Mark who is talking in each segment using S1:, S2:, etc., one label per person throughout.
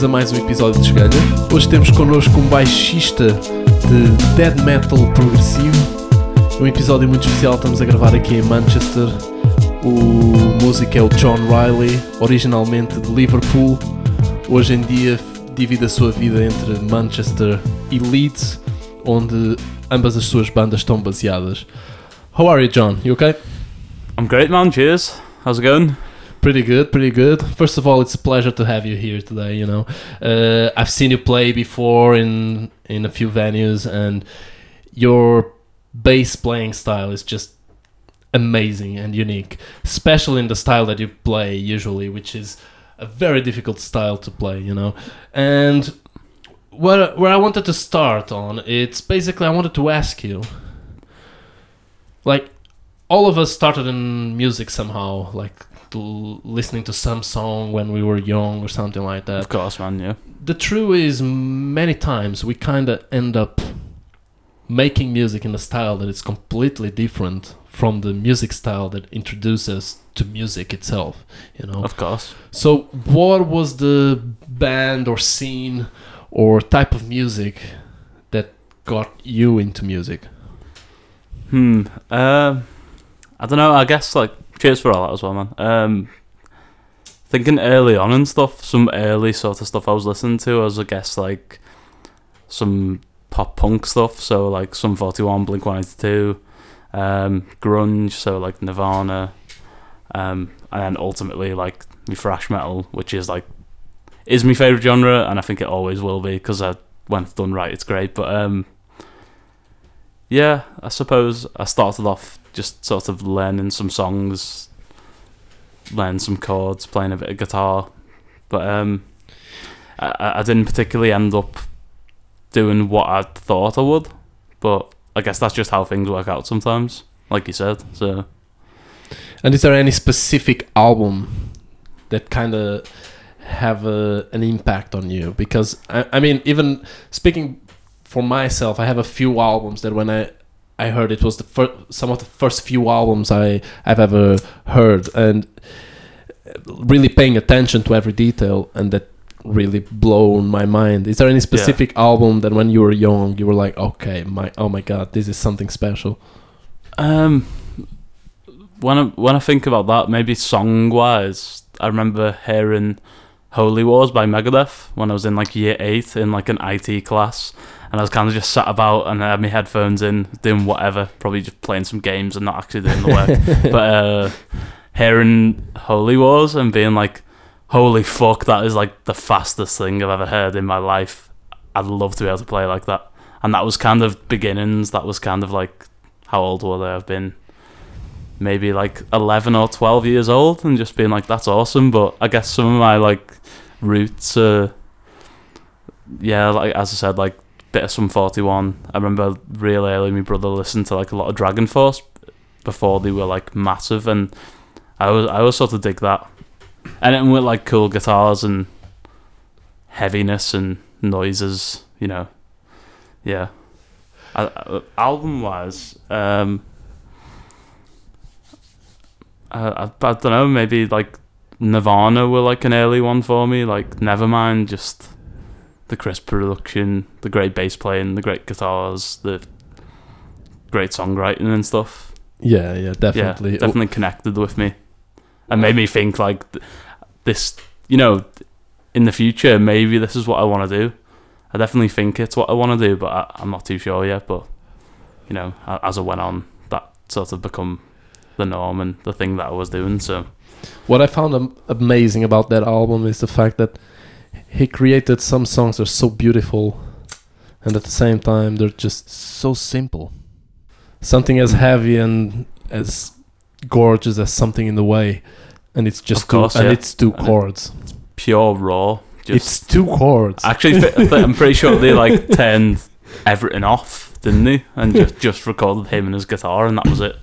S1: bem-vindos a mais um episódio de Esgalha. Hoje temos connosco um baixista de dead metal progressivo. Um episódio muito especial, estamos a gravar aqui em Manchester. O músico é o John Riley, originalmente de Liverpool. Hoje em dia divide a sua vida entre Manchester e Leeds, onde ambas as suas bandas estão baseadas. How are you, John? You okay?
S2: I'm great, man. Cheers. How's it going?
S1: Pretty good, pretty good. First of all, it's a pleasure to have you here today. You know, uh, I've seen you play before in in a few venues, and your bass playing style is just amazing and unique, especially in the style that you play usually, which is a very difficult style to play. You know, and where where I wanted to start on, it's basically I wanted to ask you, like, all of us started in music somehow, like listening to some song when we were young or something like that.
S2: Of course, man. Yeah.
S1: The truth is, many times we kind of end up making music in a style that is completely different from the music style that introduces to music itself. You know.
S2: Of course.
S1: So, what was the band or scene or type of music that got you into music?
S2: Hmm. Um. I don't know. I guess like cheers for all that as well, man. Um. Thinking early on and stuff, some early sort of stuff I was listening to was, I guess, like some pop punk stuff. So like some Forty One, Blink One Eighty Two, um, grunge. So like Nirvana, um, and then ultimately like me thrash metal, which is like is my favorite genre, and I think it always will be because I when it's done right, it's great. But um, yeah, I suppose I started off just sort of learning some songs, learning some chords, playing a bit of guitar, but um, I, I didn't particularly end up doing what I thought I would. But I guess that's just how things work out sometimes, like you said. So
S1: And is there any specific album that kind of have a, an impact on you? Because I, I mean, even speaking for myself, I have a few albums that when I I heard it was the first some of the first few albums I I've ever heard, and really paying attention to every detail, and that really blown my mind. Is there any specific album that when you were young you were like, okay, my oh my god, this is something special?
S2: Um, when I when I think about that, maybe song wise, I remember hearing "Holy Wars" by Megadeth when I was in like year eight in like an IT class, and I was kind of just sat about and I had my headphones in, doing whatever, probably just playing some games and not actually doing the work. but uh, hearing "Holy Wars" and being like, "Holy fuck, that is like the fastest thing I've ever heard in my life." I'd love to be able to play like that, and that was kind of beginnings. That was kind of like how old were they? I have been? Maybe like 11 or 12 years old, and just being like, that's awesome. But I guess some of my like roots are, yeah, like as I said, like bit of Sum 41. I remember real early, my brother listened to like a lot of DragonForce before they were like massive, and I was I was sort of dig that. And it with like cool guitars and heaviness and noises, you know, yeah. Uh, album wise, um, I, I, I don't know, maybe like Nirvana were like an early one for me. Like Nevermind, just the crisp production, the great bass playing, the great guitars, the great songwriting and stuff.
S1: Yeah, yeah, definitely.
S2: Yeah, definitely connected with me, and made me think like this. You know, in the future, maybe this is what I want to do. I definitely think it's what I want to do, but I, I'm not too sure yet. But you know, as I went on, that sort of become the norm and the thing that I was doing. So
S1: What I found amazing about that album is the fact that he created some songs that are so beautiful, and at the same time they're just so simple. Something as heavy and as gorgeous as something in the way, and it's just
S2: course,
S1: two, and it's two
S2: And
S1: chords.
S2: pure raw. Just
S1: it's two chords.
S2: Actually, I'm pretty sure they like turned everything off, didn't they? And just just recorded him and his guitar, and that was it.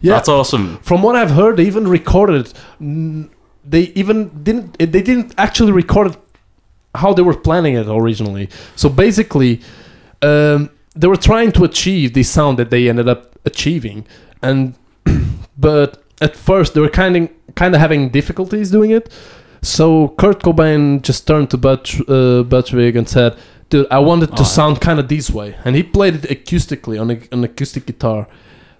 S1: yeah,
S2: That's awesome.
S1: From what I've heard, they even recorded. They even didn't. They didn't actually record it how they were planning it originally. So basically, um, they were trying to achieve the sound that they ended up achieving, and but at first they were kind of kind of having difficulties doing it. So Kurt Cobain just turned to Butch, uh, Butch Vig and said, "Dude, I wanted to
S2: Oh,
S1: sound kind of this way," and he played it acoustically on a, an acoustic guitar,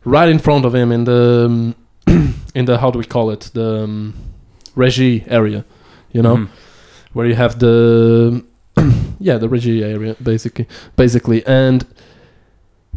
S1: right in front of him in the um, in the how do we call it the um, regie area, you know,
S2: Mhm.
S1: Where you have the yeah the regie area basically basically, and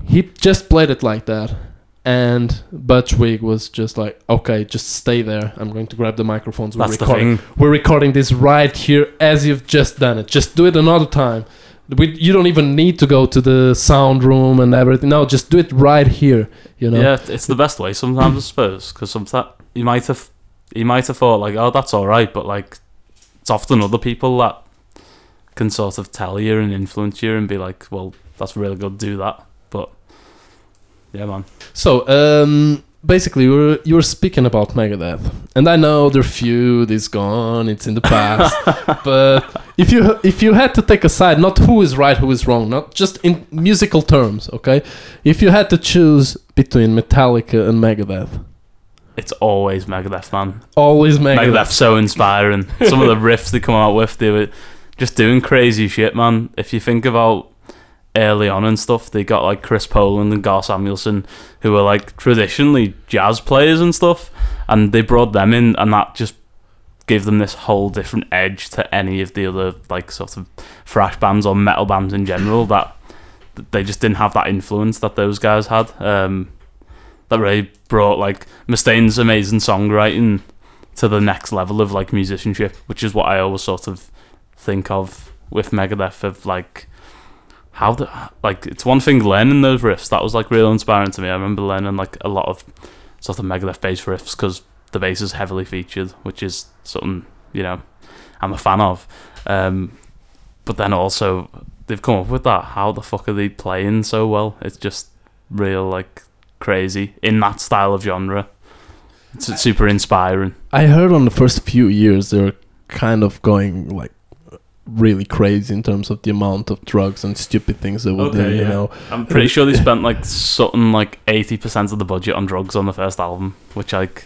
S1: he just played it like that. And Butch Vig was just like, okay, just stay there. I'm going to grab the microphones. We're
S2: That's the
S1: recording
S2: thing.
S1: we're recording this right here as you've just done it. Just do it another time. We, you don't even need to go to the sound room and everything. No, just do it right here. You know.
S2: Yeah, it's the best way sometimes, I suppose, because sometimes you might have you might have thought like, oh, that's all right, but like it's often other people that can sort of tell you and influence you and be like, well, that's really good, do that. But yeah, man.
S1: So, um, basically, you were you were speaking about Megadeth, and I know their feud is gone; it's in the past. but if you if you had to take a side, not who is right, who is wrong, not just in musical terms, okay? If you had to choose between Metallica and Megadeth,
S2: It's always Megadeth, man.
S1: always Megadeth.
S2: Megadeth's so inspiring. Some of the riffs they come out with, they were just doing crazy shit, man. If you think about early on and stuff, they got like Chris Poland and Gar Samuelson, who were like traditionally jazz players and stuff, and they brought them in, and that just gave them this whole different edge to any of the other like sort of thrash bands or metal bands in general. That that they just didn't have that influence that those guys had. Um, that really brought like Mustaine's amazing songwriting to the next level of like musicianship, which is what I always sort of think of with Megadeth of like how the like it's one thing learning those riffs that was like real inspiring to me. I remember learning like a lot of sort of Megadeth bass riffs because the bass is heavily featured, which is something you know I'm a fan of. Um, but then also they've come up with that. How the fuck are they playing so well? It's just real like crazy in that style of genre. It's it's super inspiring.
S1: I heard on the first few years they were kind of going like really crazy in terms of the amount of drugs and stupid things they would do. You
S2: yeah.
S1: know,
S2: I'm pretty sure they spent like something like eighty percent of the budget on drugs on the first album, which like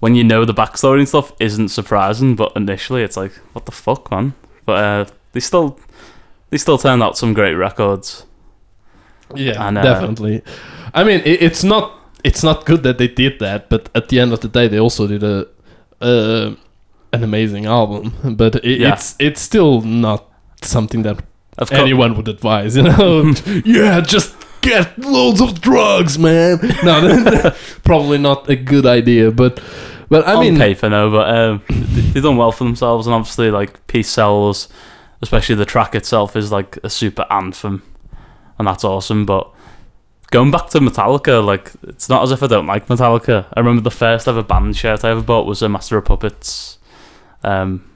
S2: when you know the backstory and stuff isn't surprising, but initially it's like what the fuck, man. But uh, they still they still turned out some great records.
S1: yeah,
S2: And, uh,
S1: definitely. I mean, it, it's not it's not good that they did that, but at the end of the day, they also did a uh, an amazing album. But it,
S2: Yeah.
S1: it's it's still not something that anyone would advise. You know, yeah, just get loads of drugs, man. No, probably not a good idea. But but I
S2: on
S1: mean,
S2: paper no, but um, they- they've done well for themselves, and obviously like Peace Sells, especially the track itself is like a super anthem, and that's awesome. But going back to Metallica, like it's not as if I don't like Metallica. I remember the first ever band shirt I ever bought was a Master of Puppets, um,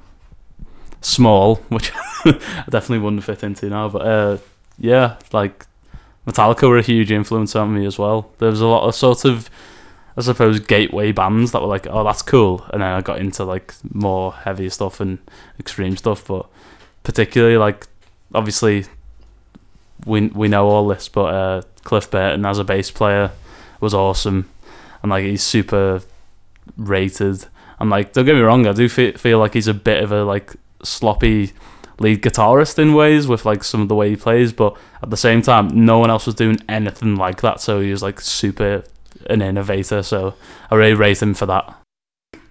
S2: small, which I definitely wouldn't fit into now. But uh, yeah, like Metallica were a huge influence on me as well. There was a lot of sort of I suppose gateway bands that were like, oh, that's cool, and then I got into like more heavy stuff and extreme stuff. But particularly like, obviously, we we know all this, but uh, Cliff Burton as a bass player was awesome, and like he's super rated. And like, don't get me wrong, I do feel, feel like he's a bit of a like sloppy lead guitarist in ways with like some of the way he plays, but at the same time, no one else was doing anything like that. So he was like super an innovator. So I really rate him for that.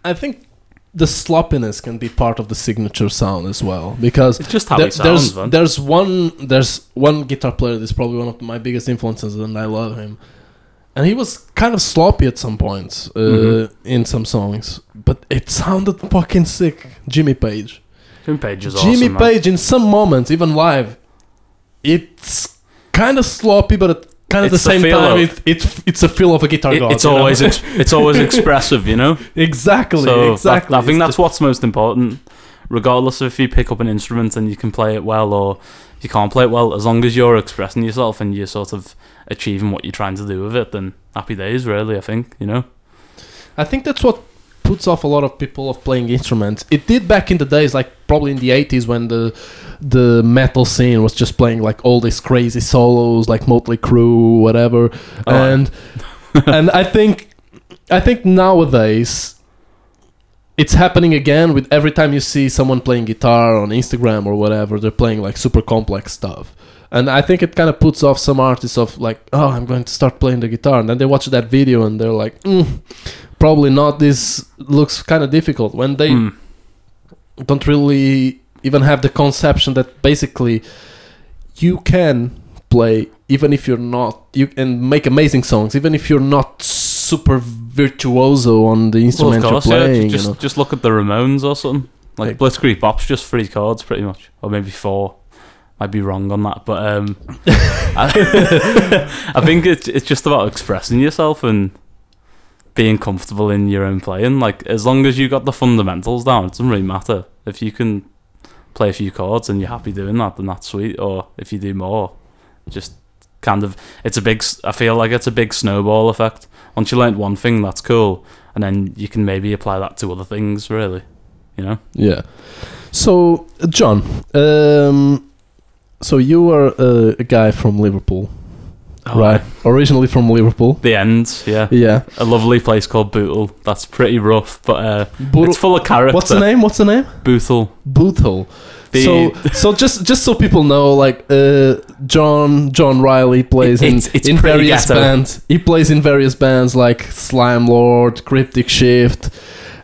S1: I think the sloppiness can be part of the signature sound as well because
S2: It's just how
S1: there-
S2: he sounds,
S1: there's
S2: man.
S1: there's one there's one guitar player that's probably one of my biggest influences and I love him. And he was kind of sloppy at some points uh,
S2: Mhm.
S1: in some songs, but it sounded fucking sick. Jimmy Page.
S2: Jimmy Page is
S1: Jimmy
S2: awesome, man.
S1: Page in some moments, even live, it's kind of sloppy, but at kind of the
S2: It's the
S1: same time,
S2: of-
S1: it, it it's a feel of a guitar
S2: It-
S1: god.
S2: it's always ex- it's always expressive, you know.
S1: exactly
S2: So that-
S1: exactly.
S2: I think
S1: It's
S2: that's what's most important, regardless of if you pick up an instrument and you can play it well or you can't play it well. As long as you're expressing yourself and you're sort of achieving what you're trying to do with it, then happy days. Really, I think you know.
S1: I think that's what puts off a lot of people of playing instruments. It did back in the days, like probably in the eighties, when the the metal scene was just playing like all these crazy solos, like Motley Crue, whatever.
S2: Oh,
S1: and and I think I think nowadays it's happening again with every time you see someone playing guitar on Instagram or whatever, they're playing like super complex stuff. And I think it kind of puts off some artists of like, oh, I'm going to start playing the guitar, and then they watch that video and they're like, mm, probably not. This looks kind of difficult when they
S2: Mm.
S1: don't really even have the conception that basically you can play even if you're not you and make amazing songs even if you're not super virtuoso on the
S2: Well,
S1: instrument
S2: of course,
S1: you're
S2: yeah.
S1: playing
S2: Just,
S1: you know
S2: just look at the Ramones or something. Like
S1: Like-
S2: Blitzkrieg Bop's just three chords, pretty much, or maybe four. Might be wrong on that, but um, I, I think it's it's just about expressing yourself and being comfortable in your own playing. Like as long as you got the fundamentals down, it doesn't really matter if you can play a few chords and you're happy doing that, then that's sweet. Or if you do more, just kind of it's a big. I feel like it's a big snowball effect. Once you learn one thing, that's cool, and then you can maybe apply that to other things. Really, you know.
S1: yeah so john um so you are uh, a guy from liverpool right originally from liverpool
S2: The end, yeah.
S1: yeah
S2: A lovely place called Bootle. That's pretty rough, but uh, it's full of character.
S1: what's the name what's the name
S2: Bootle.
S1: Bootle.
S2: The-
S1: so so just just so people know, like uh, John John Riley plays in
S2: It's- it's
S1: in various
S2: ghetto.
S1: bands. He plays in various bands like Slime Lord, Cryptic Shift,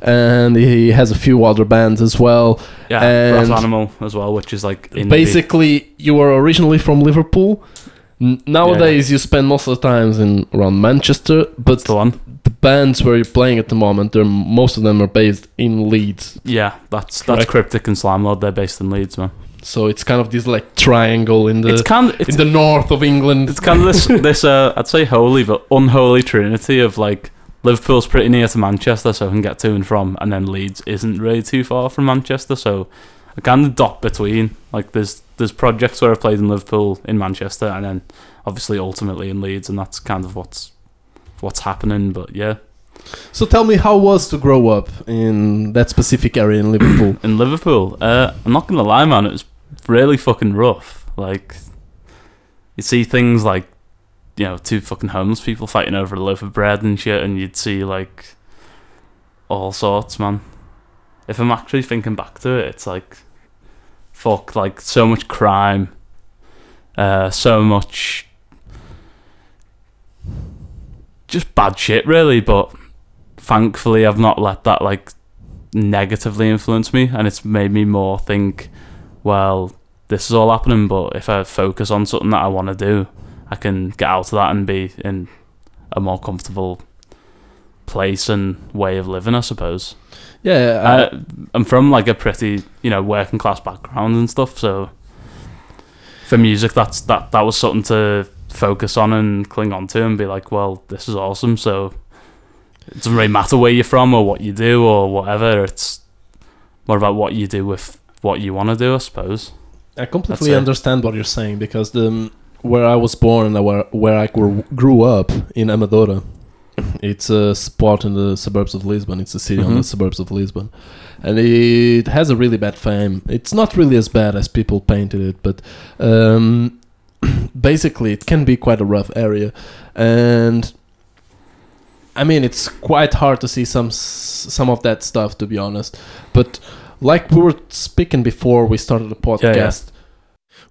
S1: and he has a few other bands as well.
S2: Yeah,
S1: And-
S2: Brass Animal as well, which is like.
S1: Basically, you were originally from Liverpool. Nowadays, you spend most of the times in around Manchester, but
S2: the
S1: the bands where you're playing at the moment, they're most of them are based in Leeds.
S2: Yeah, that's that's. Cryptic and Slime Lord. They're based in Leeds, man.
S1: So it's kind of this like triangle in the
S2: it's kind of, it's,
S1: in the north of England.
S2: it's kind of this this uh, I'd say holy but unholy trinity of like Liverpool's pretty near to Manchester, so I can get to and from, and then Leeds isn't really too far from Manchester, so I kind of dot between. Like there's there's projects where I've played in Liverpool, in Manchester, and then obviously ultimately in Leeds, and that's kind of what's what's happening. But yeah,
S1: So tell me how was to grow up in that specific area in Liverpool?
S2: in Liverpool, uh, I'm not gonna lie, man, it was really fucking rough. Like you see things like you know two fucking homeless people fighting over a loaf of bread and shit, and you'd see like all sorts, man. If I'm actually thinking back to it, it's like fuck, like so much crime, uh, so much just bad shit, really. But thankfully, I've not let that like negatively influence me, and it's made me more think, well, this is all happening, but if I focus on something that I want to do, I can get out of that and be in a more comfortable place and way of living, I suppose.
S1: Yeah, I,
S2: I, I'm from like a pretty, you know, working class background and stuff, so for music, that's that that was something to focus on and cling on to and be like, well, this is awesome. So it doesn't really matter where you're from or what you do or whatever. It's more about what you do with what you want to do, I suppose.
S1: I completely understand what you're saying because the where I was born and where where I grew, grew up in Amadora, it's a spot in the suburbs of Lisbon. It's a city on the
S2: Mhm.
S1: suburbs of Lisbon, and it has a really bad fame. It's not really as bad as people painted it, but um, basically it can be quite a rough area, and I mean it's quite hard to see some some of that stuff to be honest. But like we were speaking before we started the podcast,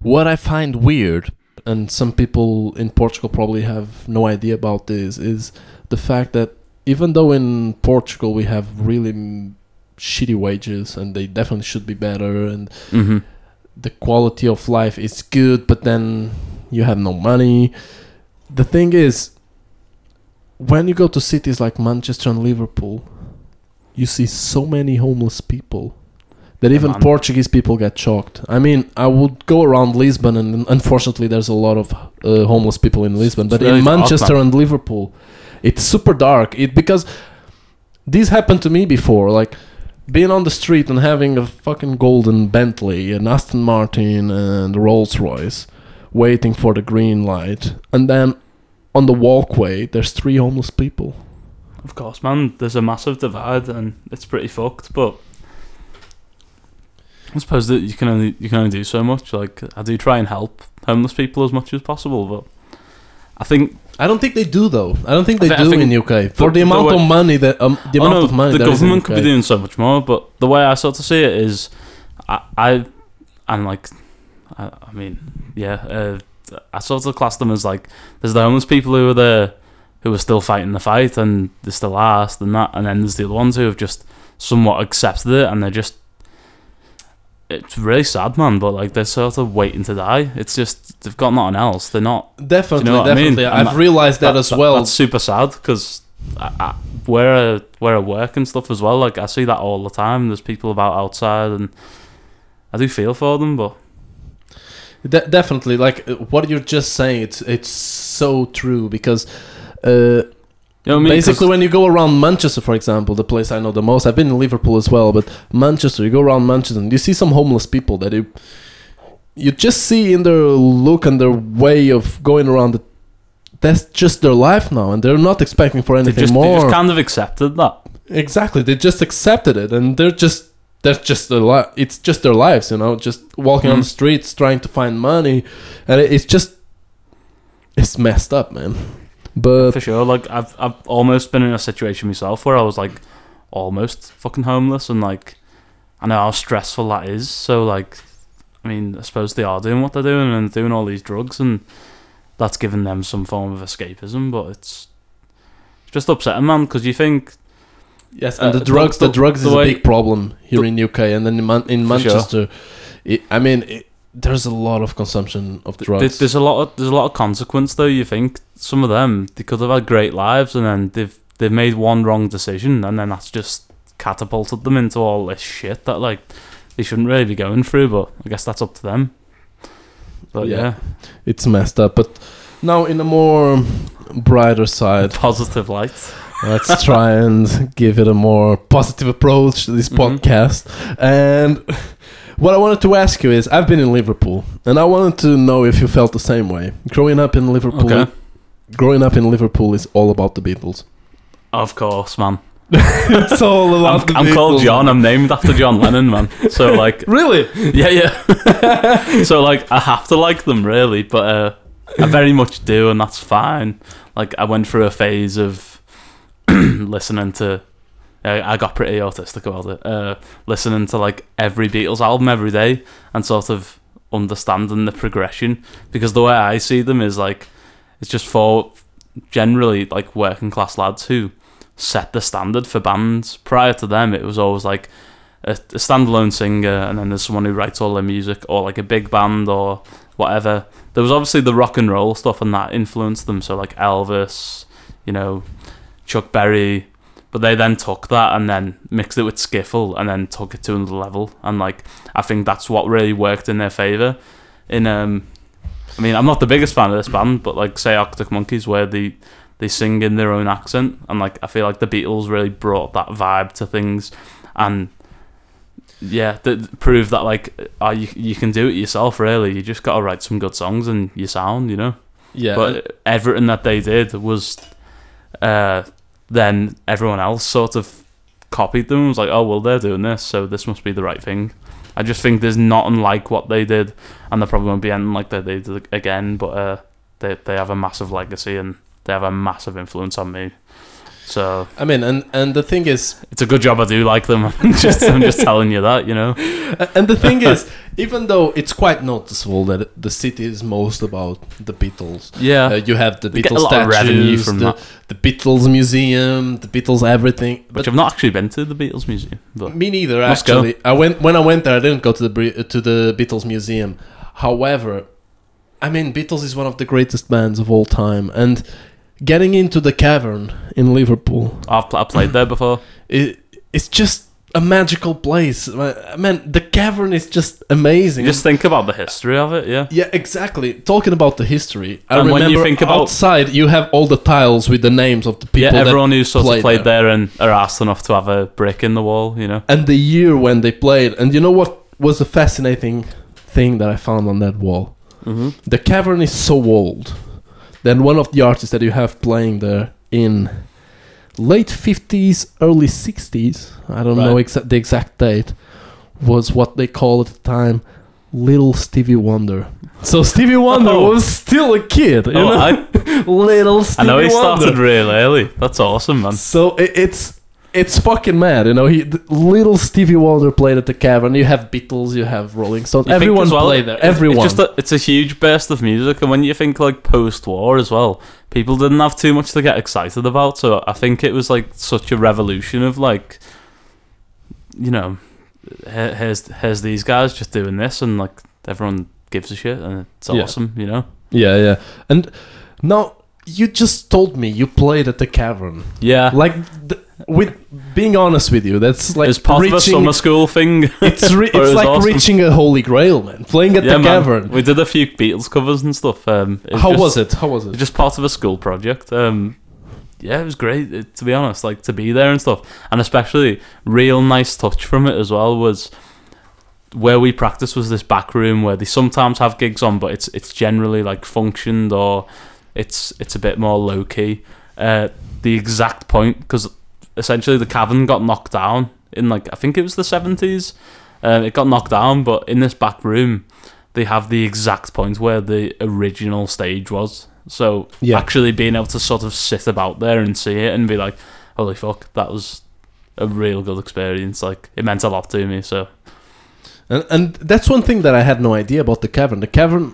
S1: what I find weird, and some people in Portugal probably have no idea about this, is the fact that even though in Portugal we have really mm, shitty wages and they definitely should be better, and
S2: Mm-hmm.
S1: the quality of life is good, but then you have no money. The thing is, when you go to cities like Manchester and Liverpool, you see so many homeless people that even. Portuguese people get shocked. I mean, I would go around Lisbon, and unfortunately, there's a lot of uh, homeless people in Lisbon. But in Manchester
S2: man.
S1: and Liverpool, it's super dark. It because this happened to me before, like being on the street and having a fucking golden Bentley, an Aston Martin, and Rolls Royce, waiting for the green light, and then on the walkway there's three homeless people.
S2: Of course, man. There's a massive divide, and it's pretty fucked. But I suppose that you can only you can only do so much. Like I do try and help homeless people as much as possible, but I think
S1: I don't think they do though. I don't think they
S2: I
S1: do
S2: think
S1: in the UK for
S2: the-
S1: the,
S2: the
S1: amount
S2: way-
S1: of money that um, the
S2: Oh,
S1: amount of money
S2: the
S1: there is in
S2: government could be doing so much more, but the way I sort of see it is, I, I I'm like, I, I mean, yeah, uh, I sort of class them as like, there's the homeless people who are there, who are still fighting the fight, and they're still asked and that, and then there's the other ones who have just somewhat accepted it, and they're just, it's really sad, man, but like they're sort of waiting to die. It's just they've got nothing else. They're not
S1: Definitely,
S2: you know what I mean?
S1: definitely. I've
S2: that-
S1: realized that, as well.
S2: That's super sad because where I, where I work and stuff as well. Like I see that all the time. There's people about outside, and I do feel for them. But
S1: De- definitely, like what you're just saying, it's it's so true because uh,
S2: you know I mean?
S1: basically when you go around Manchester, for example, the place I know the most, I've been in Liverpool as well, but Manchester, you go around Manchester and you see some homeless people that you you just see in their look and their way of going around. That that's just their life now, and they're not expecting for
S2: they
S1: anything
S2: just, they
S1: more.
S2: just kind of accepted that.
S1: Exactly, they just accepted it, and they're just that's just their li- It's just their lives, you know, just walking on
S2: Mhm.
S1: the streets trying to find money, and it, it's just it's messed up, man. But
S2: For sure. Like I've I've almost been in a situation myself where I was like almost fucking homeless, and like I know how stressful that is. So like, I mean, I suppose they are doing what they're doing and doing all these drugs, and that's giving them some form of escapism. But it's it's just upsetting, man, because you think
S1: yes, and
S2: Uh,
S1: the drugs,
S2: the-
S1: the, drugs
S2: the
S1: is a big problem here in UK, and then in, Man- in
S2: For sure.
S1: Manchester, it, I mean, it, there's a lot of consumption of
S2: Th-
S1: drugs.
S2: There's a lot of there's a lot of consequence though. You think some of them they could have had great lives and then they've they've made one wrong decision and then that's just catapulted them into all this shit that like they shouldn't really be going through. But I guess that's up to them. But
S1: Yeah.
S2: yeah,
S1: it's messed up. But now, in a more brighter side,
S2: positive light.
S1: Let's try and give it a more positive approach to this
S2: Mhm.
S1: podcast. And what I wanted to ask you is I've been in Liverpool and I wanted to know if you felt the same way. Growing up in Liverpool,
S2: Okay.
S1: growing up in Liverpool is all about the Beatles.
S2: Of course, man.
S1: it's all
S2: I'm,
S1: about the
S2: I'm called
S1: Beatles.
S2: John. I'm named after John Lennon, man. So like,
S1: Really?
S2: yeah, yeah. so like, I have to like them really, but uh, I very much do, and that's fine. Like, I went through a phase of listening to. I I got pretty autistic about it. Uh, listening to like every Beatles album every day and sort of understanding the progression because the way I see them is like it's just for generally like working class lads who set the standard for bands. Prior to them, it was always like a, a standalone singer, and then there's someone who writes all their music, or like a big band, or whatever. There was obviously the rock and roll stuff, and that influenced them. So like Elvis, you know, Chuck Berry, but they then took that and then mixed it with skiffle, and then took it to another level. And like I think that's what really worked in their favor. In um, I mean, I'm not the biggest fan of this band, but like say Arctic Monkeys, where they they sing in their own accent, and like I feel like the Beatles really brought that vibe to things, and yeah, that proved that like uh, you you can do it yourself. Really, you just gotta write some good songs and you sound, you know.
S1: Yeah.
S2: But everything that they did was, uh, then everyone else sort of copied them. Was like, oh well, they're doing this, so this must be the right thing. I just think there's not unlike what they did, and they're probably won't be anything like that they did again. But uh, they they have a massive legacy and they have a massive influence on me. So
S1: I mean, and, and the thing is,
S2: it's a good job I do like them. I'm just I'm just telling you that, you know.
S1: and the thing is, even though it's quite noticeable that the city is most about the Beatles,
S2: Yeah.
S1: Uh, you have the
S2: They
S1: Beatles
S2: lot of revenue
S1: statues,
S2: from
S1: the, the Beatles museum, the Beatles everything.
S2: Which
S1: But
S2: I've not actually been to the Beatles museum, but
S1: me neither.
S2: Must go.
S1: Actually, I went when I went there. I didn't go to the to the Beatles museum. However, I mean, Beatles is one of the greatest bands of all time, and getting into the cavern in Liverpool,
S2: I've, pl- I've played there before.
S1: it, it's just a magical place. I mean, the cavern is just amazing.
S2: Just think about the history of it, yeah.
S1: Yeah, exactly. Talking about the history, I
S2: And when you think about-
S1: outside, you have all the tiles with the names of the people.
S2: yeah, everyone who's sort
S1: played
S2: of played there. and are asked enough to have a brick in the wall, you know.
S1: and the year when they played. And you know what was a fascinating thing that I found on that wall?
S2: Mm-hmm.
S1: The cavern is so old that one of the artists that you have playing there in late 50s, early 60s, I don't know exa- the exact date, was what they called at the time Little Stevie Wonder. So Stevie Wonder
S2: Oh.
S1: was still a kid, you
S2: Oh,
S1: know?
S2: I,
S1: little
S2: I know he started
S1: Wonder.
S2: real early. That's awesome, man.
S1: So it, it's it's fucking mad, you know. He little Stevie Wonder played at the Cavern. You have Beatles, you have Rolling Stones.
S2: You
S1: Everyone
S2: well,
S1: played there. Everyone.
S2: It's just a, it's a huge burst of music, and when you think like post-war as well, people didn't have too much to get excited about. So I think it was like such a revolution of like, you know, here- here's here's these guys just doing this, and like everyone gives a shit, and it's
S1: Yeah.
S2: awesome, you know.
S1: yeah, yeah. And now you just told me you played at the Cavern.
S2: Yeah,
S1: Like, th- with being honest with you, that's like
S2: it's part of a summer school thing.
S1: it's re- it's like
S2: awesome.
S1: reaching a holy grail, man. Playing at
S2: yeah,
S1: the
S2: man.
S1: Cavern.
S2: We did a few Beatles covers and stuff. Um, it
S1: How
S2: just-
S1: was it? How was it?
S2: just part of a school project. Um, yeah, it was great it, to be honest. Like to be there and stuff, and especially real nice touch from it as well was where we practice was this back room where they sometimes have gigs on, but it's it's generally like functioned or it's it's a bit more low key. Uh, the exact point because essentially the cavern got knocked down in like I think it was the seventies. Um, it got knocked down, but in this back room, they have the exact point where the original stage was. So
S1: Yeah.
S2: actually being able to sort of sit about there and see it and be like, "Holy fuck, that was a real good experience!" Like it meant a lot to me. So
S1: And, and that's one thing that I had no idea about the cavern. The cavern,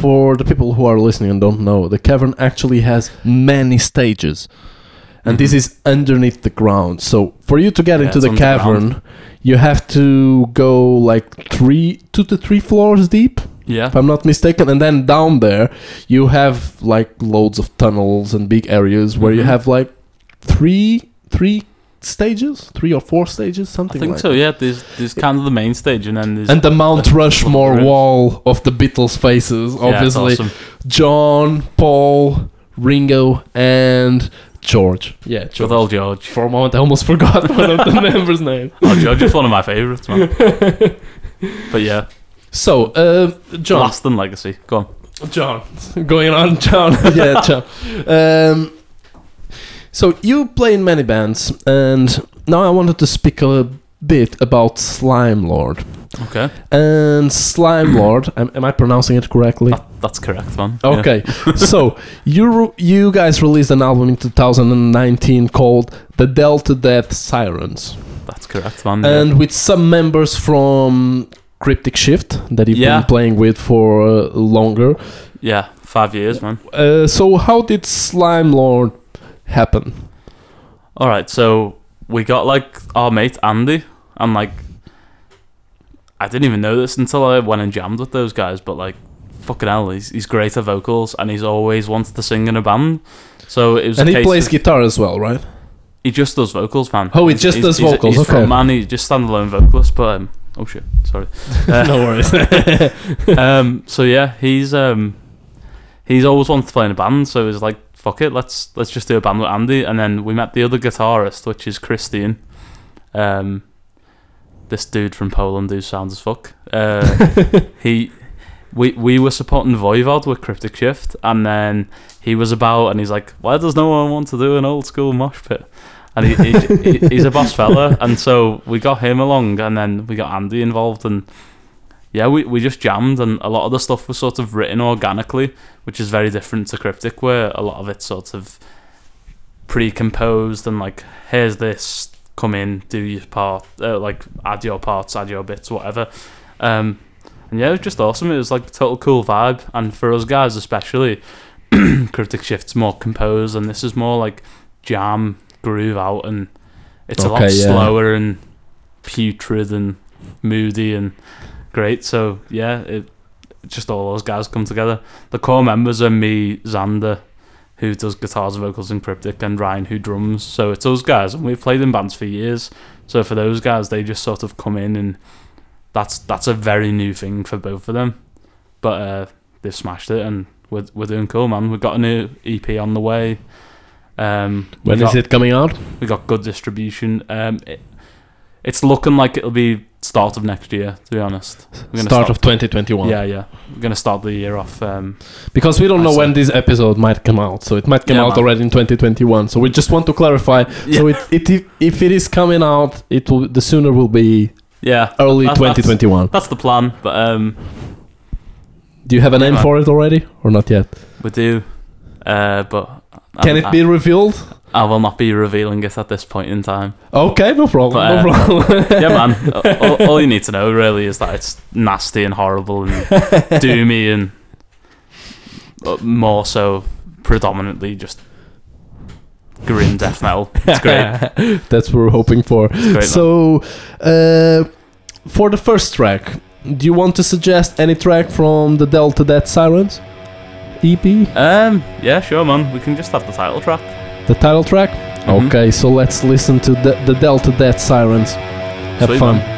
S1: for the people who are listening and don't know, the cavern actually has many stages. And this is underneath the ground. So for you to get
S2: Yeah,
S1: into the cavern,
S2: underground.
S1: you have to go like three, two to three floors deep,
S2: yeah,
S1: if I'm not mistaken. And then down there, you have like loads of tunnels and big areas where you
S2: Mhm.
S1: have like three, three stages, three or four stages, something.
S2: I think
S1: like
S2: so. Yeah, there's there's kind of the main stage and then there's
S1: and the Mount
S2: the-
S1: Rushmore
S2: rooms.
S1: wall of the Beatles faces,
S2: Yeah,
S1: obviously.
S2: awesome.
S1: John, Paul, Ringo, and George. Yeah,
S2: Good
S1: George.
S2: old George.
S1: For a moment, I almost forgot one of the members' name.
S2: Oh, George is one of my favourites, man. But yeah,
S1: So, uh, John,
S2: lasting legacy. Go on.
S1: John, going on, John. yeah, John. Um, so you play in many bands, and now I wanted to speak a bit about Slime Lord.
S2: Okay,
S1: And Slime Lord, am, am I pronouncing it correctly?
S2: that, that's correct, man. Yeah.
S1: Okay, so you you guys released an album in 2019 called "The Delta Death Sirens,"
S2: that's correct, man. yeah.
S1: and with some members from Cryptic Shift that you've
S2: Yeah.
S1: been playing with for uh, longer.
S2: yeah, five years, man.
S1: Uh, so how did Slime Lord happen?
S2: All right, so we got like our mate Andy, and like I didn't even know this until I went and jammed with those guys. But like, fucking hell, he's he's great at vocals, and he's always wanted to sing in a band. So it was.
S1: And he plays guitar as well, right?
S2: He just does vocals, man.
S1: Oh, he
S2: He's-
S1: just
S2: he's-
S1: does
S2: he's
S1: vocals,
S2: He's
S1: okay.
S2: man. He's just standalone vocalist, but um, oh shit, sorry. Uh,
S1: no worries.
S2: um, so yeah, he's um, he's always wanted to play in a band. So he was like, "Fuck it, let's let's just do a band with Andy." And then we met the other guitarist, which is Christian. Um, this dude from Poland who sounds as fuck. Uh, he, we we were supporting Voivod with Cryptic Shift, and then he was about, and he's like, "Why does no one want to do an old school mosh pit?" And he, he, he he's a boss fella, and so we got him along, and then we got Andy involved, and yeah, we, we just jammed, and a lot of the stuff was sort of written organically, which is very different to Cryptic, where a lot of it's sort of pre-composed and like, here's this, come in, do your part, uh, like add your parts, add your bits, whatever. Um, and yeah, it was just awesome. It was like a total cool vibe, and for us guys especially, Cryptic Shift's more composed, and this is more like jam, groove out, and it's a lot
S1: yeah.
S2: slower and putrid and moody and great. So yeah, it just all those guys come together. The core members are me, Xander, who does guitars, vocals, and cryptic, and Ryan, who drums. So it's those guys, and we've played in bands for years. So for those guys, they just sort of come in, and that's that's a very new thing for both of them. But uh, they've smashed it, and we're we're doing cool, man. We've got a new EP on the way. Um,
S1: when is
S2: got-
S1: it coming out?
S2: we got good distribution. Um, it, it's looking like it'll be start of next year. To be honest, We're gonna
S1: Start of 2021.
S2: Yeah, yeah. We're gonna start the year off. Um,
S1: Because we don't know when this episode might come out, so it might come
S2: Yeah,
S1: out
S2: man.
S1: already in 2021. So we just want to clarify. So it, it if, if it is coming out, it will the sooner will be
S2: yeah,
S1: early
S2: That's- that's-
S1: 2021.
S2: that's the plan. But um,
S1: Do you have a
S2: Yeah,
S1: name
S2: man.
S1: for it already or not yet?
S2: we do. Uh, but
S1: Can
S2: I,
S1: it be revealed?
S2: I, will not be revealing it at this point in time.
S1: Okay, no problem.
S2: But,
S1: no
S2: uh,
S1: problem.
S2: yeah, man. all, all you need to know really is that it's nasty and horrible and doomy and uh, more so predominantly just grim death metal. It's great.
S1: That's what we're hoping for.
S2: Great.
S1: So, uh, for the first track, do you want to suggest any track from the Delta Death Sirens EP?
S2: Um, yeah, sure, man. We can just have the title track.
S1: The title track?
S2: Mhm.
S1: Okay, so let's listen to the, the Delta Death Sirens. Have
S2: Sweet,
S1: fun.
S2: man.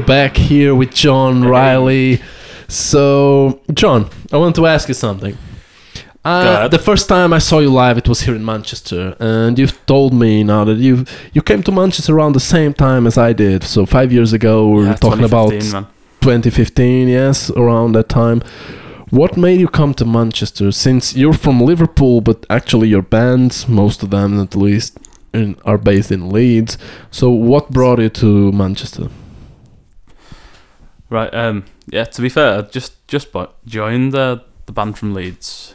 S1: We're back here with John. Riley. So, John, I want to ask you something. Uh, the first time I saw you live, it was here in Manchester, and you've told me now that you you came to Manchester around the same time as I did. So five years ago, we were
S2: Yeah,
S1: talking about
S2: 2015, man.
S1: 2015, yes, around that time. What made you come to Manchester? Since you're from Liverpool, but actually your bands, most of them at least, in, are based in Leeds. So what brought you to Manchester?
S2: Right. Um. Yeah. To be fair, I just just joined the the band from Leeds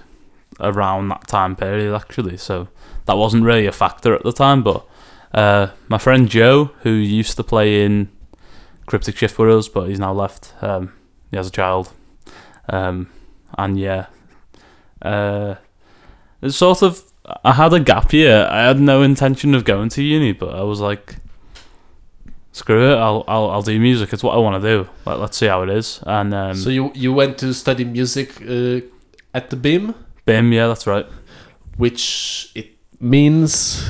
S2: around that time period actually. So that wasn't really a factor at the time. But uh, my friend Joe, who used to play in Cryptic Shift with us, but he's now left. Um, he has a child. Um, and yeah, uh, it's sort of. I had a gap year. I had no intention of going to uni, but I was like, screw it. I'll I'll I'll do music. It's what I want to do. Like, let's see how it is. And um,
S1: so you you went to study music uh, at the BIMM,
S2: BIMM, yeah, that's right.
S1: which it means.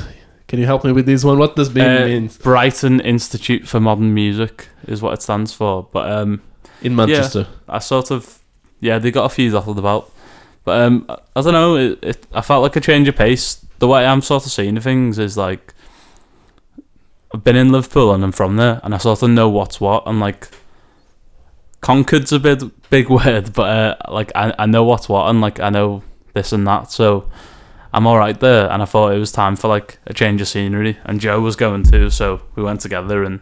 S1: Can you help me with this one? What does BIMM
S2: Uh,
S1: means
S2: Brighton Institute for Modern Music is what it stands for. But um,
S1: in Manchester?
S2: I sort of yeah, they got a few dotted about. But um, I, I don't know. It, it I felt like a change of pace. The way I'm sort of seeing things is like I've been in Liverpool and I'm from there, and I sort of know what's what. And like Concord's a bit big word, but uh, like I I know what's what, and like I know this and that. So I'm all right there. And I thought it was time for like a change of scenery. And Joe was going too, so we went together and.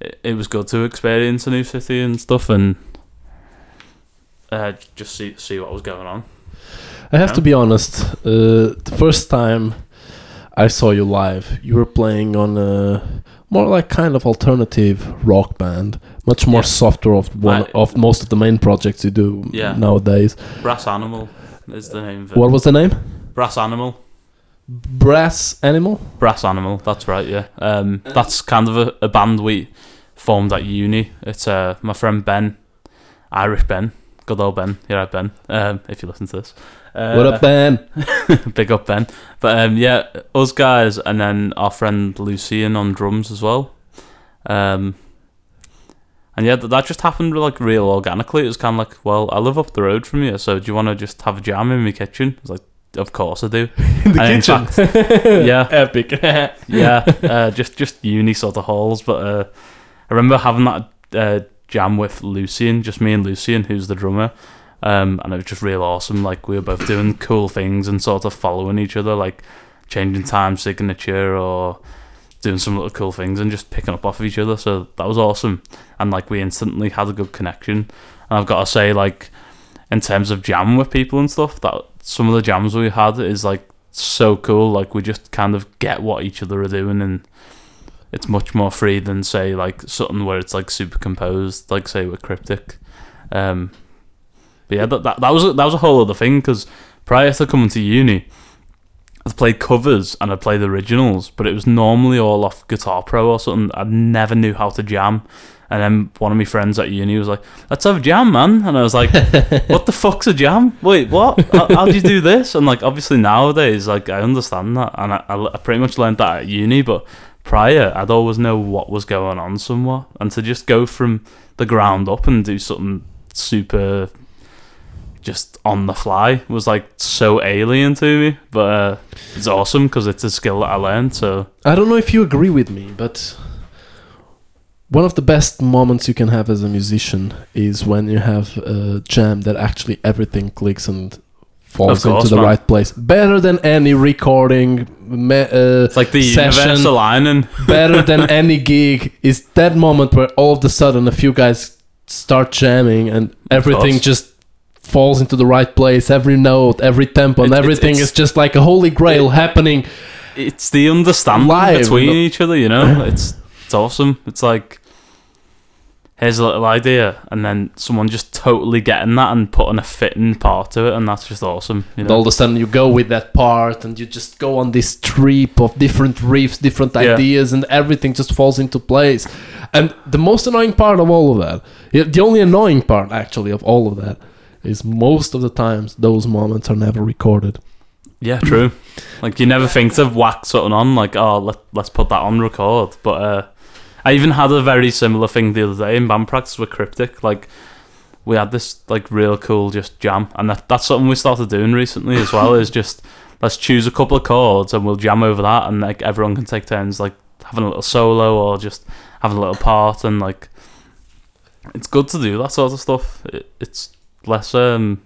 S2: It, it was good to experience a new city and stuff, and uh, just see see what was going on.
S1: I have to be honest. Uh, the first time I saw you live, you were playing on a more like kind of alternative rock band, much more
S2: Yeah.
S1: softer of one
S2: I-
S1: of most of the main projects you do
S2: Yeah.
S1: nowadays.
S2: Brass Animal is the name of it.
S1: What was the name?
S2: Brass Animal.
S1: Brass Animal.
S2: Brass Animal. That's right. Yeah. Um, that's kind of a, a band we formed at uni. It's uh my friend Ben, Irish Ben, good old Ben. You're right, Ben. Um, if you listen to this. Uh,
S1: what up, Ben?
S2: Big up Ben. But um, yeah, us guys, and then our friend Lucian on drums as well. Um, and yeah, that just happened like real organically. It was kind of like, well, I live up the road from you, so do you want to just have a jam in my kitchen? I was like, of course I do.
S1: In the
S2: And
S1: kitchen.
S2: yeah.
S1: Epic.
S2: yeah, uh, just just uni sort of halls. But uh, I remember having that uh, jam with Lucian, just me and Lucian, who's the drummer. Um, and it was just real awesome. Like we were both doing cool things and sort of following each other, like changing time signature or doing some little cool things and just picking up off of each other. So that was awesome. And like we instantly had a good connection. And I've got to say, like in terms of jam with people and stuff, that some of the jams we had is like so cool. Like we just kind of get what each other are doing, and it's much more free than say like something where it's like super composed, like say with Cryptic. Um, but yeah, that, that that was a, that was a whole other thing because prior to coming to uni, I'd played covers and I'd played originals, but it was normally all off Guitar Pro or something. I never knew how to jam. And then one of my friends at uni was like, "Let's have a jam, man." And I was like, "What the fuck's a jam? Wait, what? How, how'd you do this?" And like, obviously nowadays, like I understand that, and I, I, I pretty much learned that at uni. But prior, I'd always know what was going on somewhere, and to just go from the ground up and do something super, just on the fly, was like so alien to me. But uh, it's awesome because it's a skill that I learned. So
S1: I don't know if you agree with me, but one of the best moments you can have as a musician is when you have a jam that actually everything clicks and falls
S2: course,
S1: into the
S2: man.
S1: right place. Better than any recording, me- uh,
S2: it's like the
S1: Session. better than any gig is that moment where all of a sudden a few guys start jamming and everything just falls into the right place. Every note, every tempo, and
S2: It- it-
S1: everything
S2: it's-
S1: is just like a holy grail happening.
S2: it's the understanding
S1: Live,
S2: between each other, you know. It's it's awesome. It's like here's a little idea, and then someone just totally getting that and putting a fitting part to it, and that's just awesome. You
S1: And
S2: know?
S1: all of a sudden you go with that part and you just go on this trip of different riffs, different
S2: Yeah.
S1: ideas, and everything just falls into place. And the most annoying part of all of that, the only annoying part actually of all of that, is most of the times those moments are never recorded.
S2: Yeah, true. like you never think to whack something on, like oh let let's put that on record, but uh, I even had a very similar thing the other day in band practice with Cryptic. Like, we had this like real cool just jam, and that, that's something we started doing recently as well. is just let's choose a couple of chords and we'll jam over that, and like everyone can take turns like having a little solo or just having a little part, and like it's good to do that sort of stuff. It, it's less um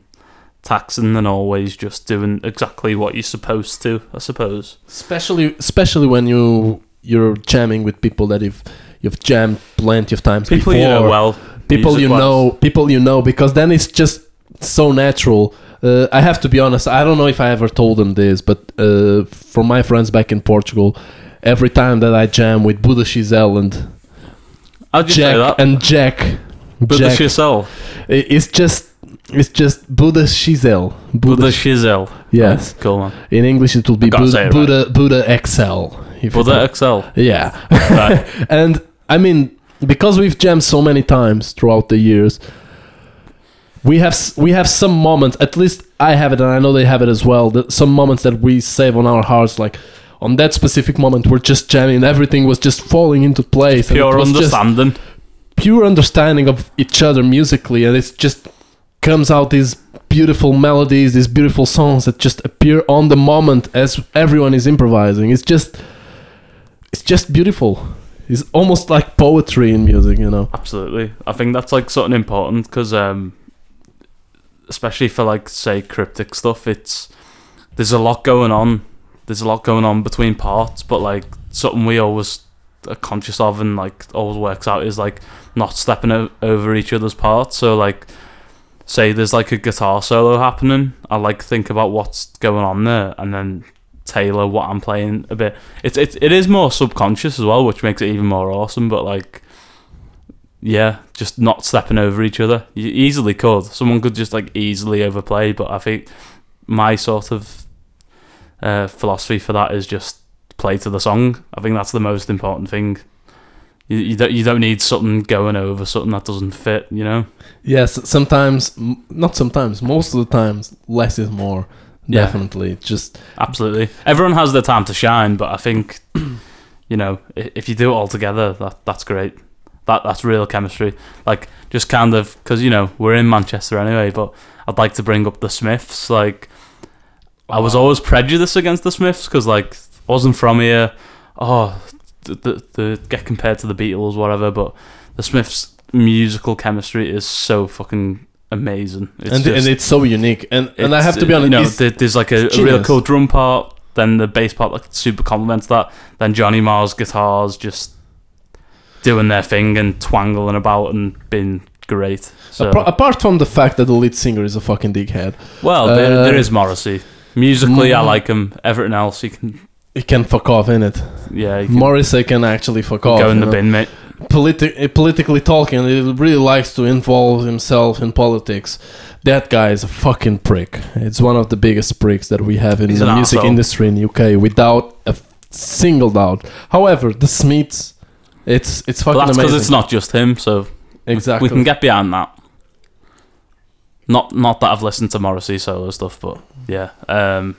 S2: taxing than always just doing exactly what you're supposed to. I suppose.
S1: especially especially when you you're jamming with people that you've you've jammed plenty of times
S2: People
S1: before.
S2: you know well.
S1: people you know, people you know, because then it's just so natural. Uh, I have to be honest. I don't know if I ever told them this, but uh, for my friends back in Portugal, every time that I jam with Buddha Giselle and
S2: How'd you say
S1: Jack and Jack,
S2: Buddha
S1: Jack
S2: Shizel.
S1: i- it's just it's just Buddha Shizel.
S2: Buddha Shizel.
S1: Yes,
S2: Cool man.
S1: in English it will be Buddha
S2: it
S1: Buddha, Buddha XL.
S2: Buddha XL.
S1: Yeah.
S2: Right.
S1: and I mean, because we've jammed so many times throughout the years, we have we have some moments. At least I have it, and I know they have it as well. That some moments that we save on our hearts, like on that specific moment, we're just jamming. Everything was just falling into place. and it
S2: Pure understanding.
S1: pure understanding of each other musically, and it's just comes out these beautiful melodies, these beautiful songs that just appear on the moment as everyone is improvising. It's just, it's just beautiful. It's almost like poetry in music, you know.
S2: Absolutely. I think that's like something important because, um, especially for like say cryptic stuff, it's there's a lot going on. There's a lot going on between parts, but like something we always are conscious of and like always works out is like not stepping o- over each other's parts. So like, say there's like a guitar solo happening, I like think about what's going on there and then tailor what I'm playing a bit. It's it, it is more subconscious as well, which makes it even more awesome. But like, yeah, just not stepping over each other. You easily could. Someone could just like easily overplay, but I think my sort of uh, philosophy for that is just play to the song. I think that's the most important thing. You, you don't you don't need something going over something that doesn't fit. You know.
S1: Yes, sometimes, not sometimes, most of the times, less is more.
S2: Yeah.
S1: Definitely. Just,
S2: Absolutely. Everyone has their time to shine, but I think, you know, if you do it all together, that that's great. That that's real chemistry. Like just kind of because you know we're in Manchester anyway, but I'd like to bring up the Smiths. Like I was always prejudiced against the Smiths because like I wasn't from here. Oh, the, the, get compared to the Beatles, whatever. But the Smiths' musical chemistry is so fucking amazing. It's
S1: and,
S2: just-
S1: and it's so unique. And, and I have to be
S2: uh,
S1: honest,
S2: You know, there's like a, a real cool drum part, then the bass part like super complements that. Then Johnny Marr's guitars just doing their thing and twangling about and being great. So
S1: apart, apart from the fact that the lead singer is a fucking dickhead,
S2: well, there,
S1: uh,
S2: there is Morrissey. Musically, I
S1: Mm.
S2: like him. Everything else, you can
S1: he can fuck off in it.
S2: yeah, you can
S1: Morrissey can actually fuck off.
S2: go in
S1: you
S2: the
S1: know?
S2: bin, mate.
S1: politi- uh, politically talking, he really likes to involve himself in politics. That guy is a fucking prick. It's one of the biggest pricks that we have in
S2: He's
S1: the
S2: an
S1: music
S2: arsehole.
S1: industry in the UK, without a f- single doubt. However, the Smiths, it's it's fucking
S2: But that's because
S1: amazing.
S2: it's not just him, so
S1: exactly.
S2: we can get behind that. Not not that I've listened to Morrissey solo stuff, but yeah. Um,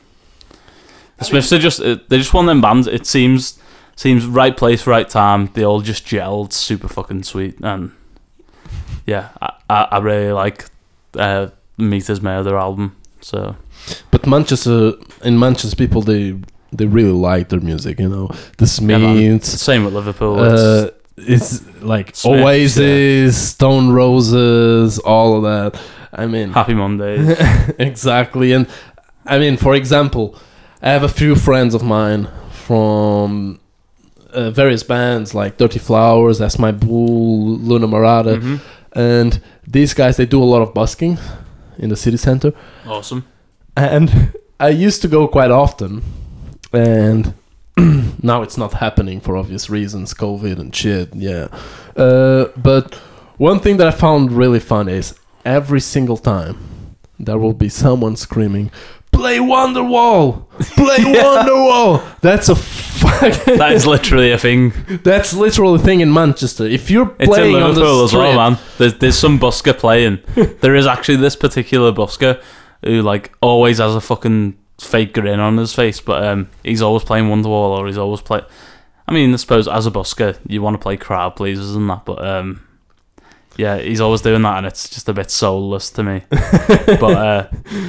S2: the Smiths are just uh, they're just one of them bands. It seems seems right place, right time. They all just gelled, super fucking sweet, and yeah, I I, I really like uh, Meat Is Murder album. So
S1: but Manchester, in Manchester, people they they really like their music. You know, the
S2: Yeah, it's
S1: Smiths.
S2: the same with Liverpool.
S1: uh, it's like
S2: Smiths,
S1: Oasis, Stone Roses, all of that. I mean,
S2: Happy Mondays.
S1: exactly. And I mean, for example, I have a few friends of mine from uh, various bands like Dirty Flowers, That's My Bull, Luna Marada,
S2: Mhm.
S1: and these guys they do a lot of busking in the city center.
S2: Awesome.
S1: And I used to go quite often, and now it's not happening for obvious reasons, COVID and shit. Yeah, uh, but one thing that I found really fun is every single time there will be someone screaming, "Play Wonderwall! Play Wonderwall!" That's a fucking.
S2: That is literally a thing.
S1: That's literally a thing in Manchester. If you're
S2: It's in
S1: playing on the
S2: as well, man. There's there's some busker playing. there is actually this particular busker who like always has a fucking fake grin on his face, but um, he's always playing Wonderwall or he's always play. I mean, I suppose as a busker, you want to play crowd pleasers and that, but um, yeah, he's always doing that, and it's just a bit soulless to me. but uh,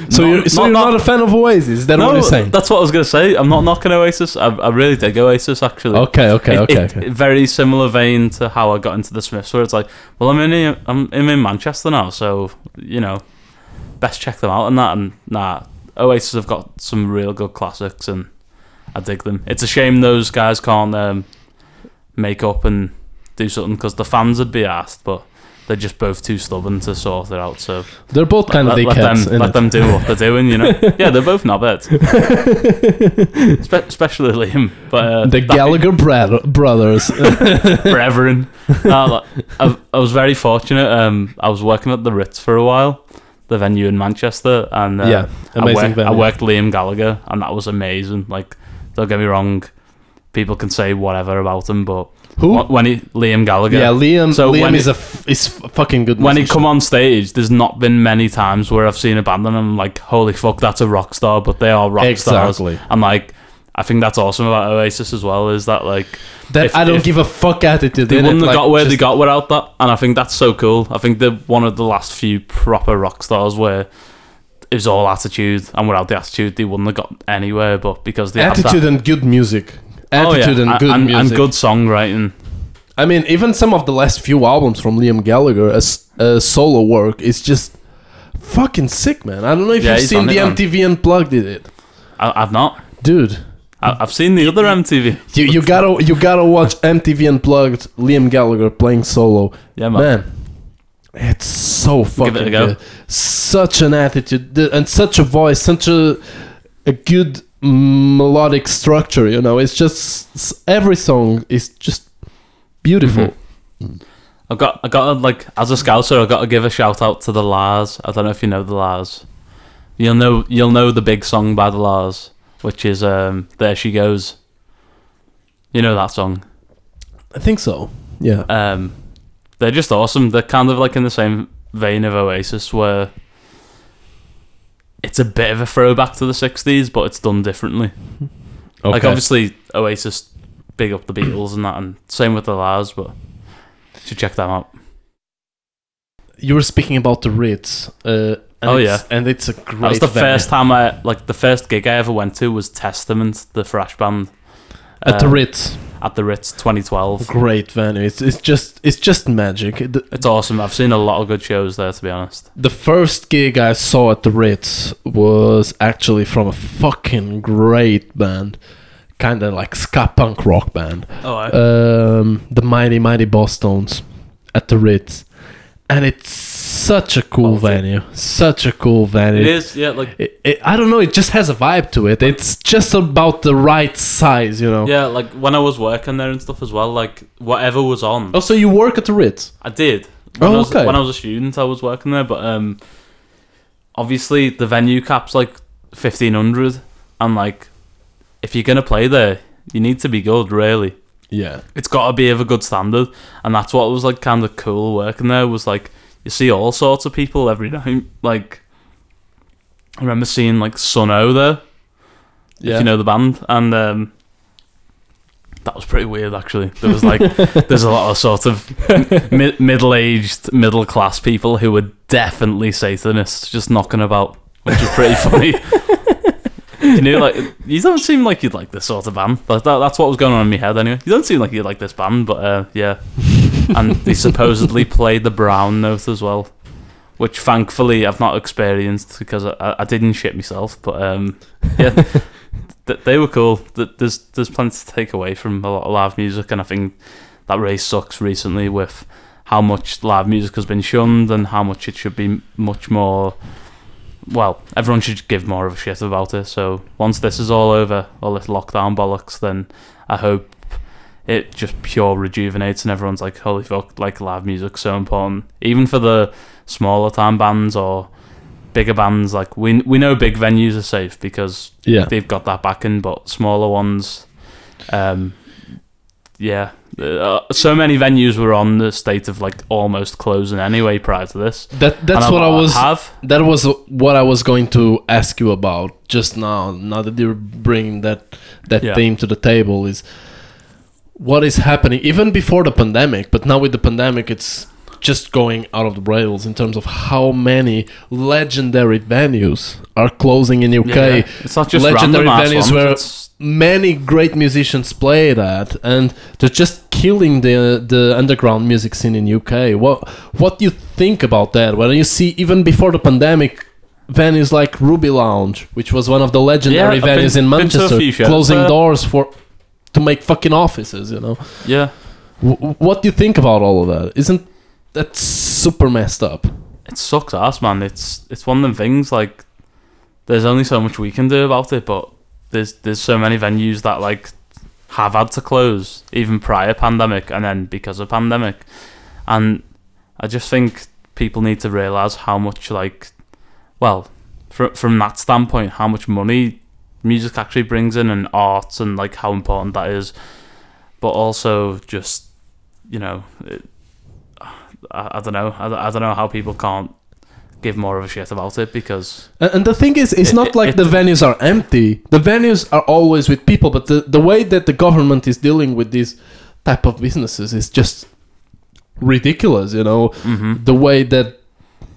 S1: So
S2: not-
S1: you're so
S2: not-
S1: you're
S2: not-
S1: not a fan of Oasis? Is that
S2: no,
S1: what you're saying?
S2: that's what I was gonna say. I'm not knocking Oasis. I, I really dig Oasis actually.
S1: Okay, okay,
S2: It-
S1: okay,
S2: it-
S1: okay.
S2: Very similar vein to how I got into the Smiths, where it's like, well, I'm in I'm, I'm in Manchester now, so you know, best check them out and that. And nah, Oasis have got some real good classics, and I dig them. It's a shame those guys can't um, make up and do something because the fans would be asked, but they're just both too stubborn to sort it out. So
S1: They're both kind of
S2: let, let them let them do what they're doing. You know, yeah, they're both knobheads, Spe- especially Liam. But uh,
S1: the Gallagher bra- brothers.
S2: brethren. no, like, I, I was very fortunate. Um, I was working at the Ritz for a while, the venue in Manchester, and uh,
S1: yeah,
S2: I,
S1: amazing
S2: worked, I worked Liam Gallagher, and that was amazing. Like, don't get me wrong, people can say whatever about him, but
S1: Who?
S2: wh- when he Liam Gallagher,
S1: Yeah, Liam.
S2: So
S1: Liam
S2: when
S1: is
S2: it-
S1: a f- is f- fucking good.
S2: when he
S1: musician.
S2: come on stage, there's not been many times where I've seen a band and I'm like, holy fuck, that's a rock star, but they are rock stars.
S1: exactly.
S2: I'm like, I think that's awesome about Oasis as well, is that like
S1: That
S2: If-
S1: I don't
S2: if-
S1: give a fuck attitude.
S2: they wouldn't have got where they got without that, and I think that's so cool. I think they're one of the last few proper rock stars where it was all attitude, and without the attitude, they wouldn't have got anywhere. But because they have
S1: attitude
S2: that,
S1: and good music.
S2: Oh, yeah,
S1: Attitude and good
S2: and,
S1: music.
S2: and good songwriting.
S1: I mean, even some of the last few albums from Liam Gallagher as uh, solo work is just fucking sick, man. I don't know if
S2: Yeah,
S1: you've seen the
S2: it.
S1: MTV Unplugged did it,
S2: I, I've not.
S1: dude.
S2: I, I've seen the other MTV.
S1: You you gotta you gotta watch MTV Unplugged. Liam Gallagher playing solo,
S2: Yeah, man.
S1: man. It's so fucking
S2: it a go.
S1: good. Such an attitude and such a voice, such a a good melodic structure. You know, it's just every song is just beautiful.
S2: Mhm. I've got, I got to, like, as a scouter, I've got to give a shout out to the La's. I don't know if you know the La's. You'll know, you'll know the big song by the La's, which is um, "There She Goes." You know that song.
S1: I think so. Yeah.
S2: Um, they're just awesome. They're kind of like in the same vein of Oasis, where it's a bit of a throwback to the '60s, but it's done differently. Like obviously Oasis big up the Beatles and that, and same with the La's, but you should check them out.
S1: you were speaking about the Ritz. Uh, and
S2: Oh,
S1: yeah. and it's a great.
S2: That was the
S1: venue.
S2: first time I like the first gig I ever went to was Testament, the thrash band
S1: at the
S2: um,
S1: Ritz.
S2: at the Ritz 2012.
S1: Great venue. It's it's just it's just magic. The,
S2: It's awesome. I've seen a lot of good shows there, to be honest.
S1: the first gig I saw at the Ritz was actually from a fucking great band, kind of like ska punk rock band.
S2: Oh,
S1: Um, the Mighty Mighty Bosstones at the Ritz, and it's such a cool venue. Such a cool venue.
S2: it is. Yeah, like
S1: It, it, I don't know. It just has a vibe to it. It's just about the right size, you know.
S2: yeah, like when I was working there and stuff as well. Like whatever was on,
S1: Oh, so you work at the Ritz?
S2: I did. When,
S1: Oh,
S2: I was,
S1: okay.
S2: when I was a student, I was working there, but um, obviously the venue cap's like fifteen hundred, and like if you're gonna play there, you need to be good, really.
S1: Yeah.
S2: It's got to be of a good standard, and that's what was like kind of cool working there. Was like you see all sorts of people every night. Like I remember seeing like Sunn O))) there,
S1: Yeah.
S2: if you know the band, and um, that was pretty weird actually. There was like there's a lot of sort of mi- middle-aged, middle-class people who were definitely Satanists just knocking about, which was pretty funny. you know, like you don't seem like you'd like this sort of band, but that, that's what was going on in my head anyway. You don't seem like you'd like this band, but uh, yeah. And they supposedly played the brown note as well, which thankfully I've not experienced because I, I didn't shit myself. But um, yeah, th- they were cool. Th- There's there's plenty to take away from a lot of live music, and I think that really sucks recently with how much live music has been shunned and how much it should be much more. Well, everyone should give more of a shit about it. So once this is all over, all this lockdown bollocks, then I hope it just pure rejuvenates and everyone's like, holy fuck, like live music's so important. Even for the smaller time bands or bigger bands, like we we know big venues are safe because
S1: Yeah.
S2: they've got that backing, but smaller ones, um, yeah. Uh, so many venues were on the state of like almost closing anyway prior to this.
S1: That that's
S2: And
S1: what I was.
S2: have.
S1: That was what I was going to ask you about just now. Now that you're bringing that that
S2: Yeah.
S1: theme to the table, is what is happening even before the pandemic, but now with the pandemic, it's just going out of the rails in terms of how many legendary venues are closing in UK.
S2: Yeah. It's not just
S1: Legendary venues where-
S2: it's-
S1: Many great musicians play that, and they're just killing the the underground music scene in UK. What what do you think about that? When you see even before the pandemic, venues like Ruby Lounge, which was one of the legendary
S2: Yeah,
S1: venues
S2: been-
S1: in
S2: been to a
S1: Manchester, closing
S2: there.
S1: doors for to make fucking offices. You know,
S2: yeah.
S1: w- what do you think about all of that? Isn't that super messed up?
S2: it sucks ass, man. It's it's one of them things like there's only so much we can do about it, but there's there's so many venues that like have had to close even prior pandemic and then because of pandemic, and I just think people need to realize how much like, well, from from that standpoint, how much money music actually brings in and art and like how important that is, but also just you know. It, I, I don't know. I, I don't know how people can't give more of a shit about it because
S1: And, the thing is, it's
S2: It-
S1: not like
S2: it-
S1: the venues are empty. The venues are always with people, but the, the way that the government is dealing with these type of businesses is just ridiculous. You know,
S2: hmm
S1: the way that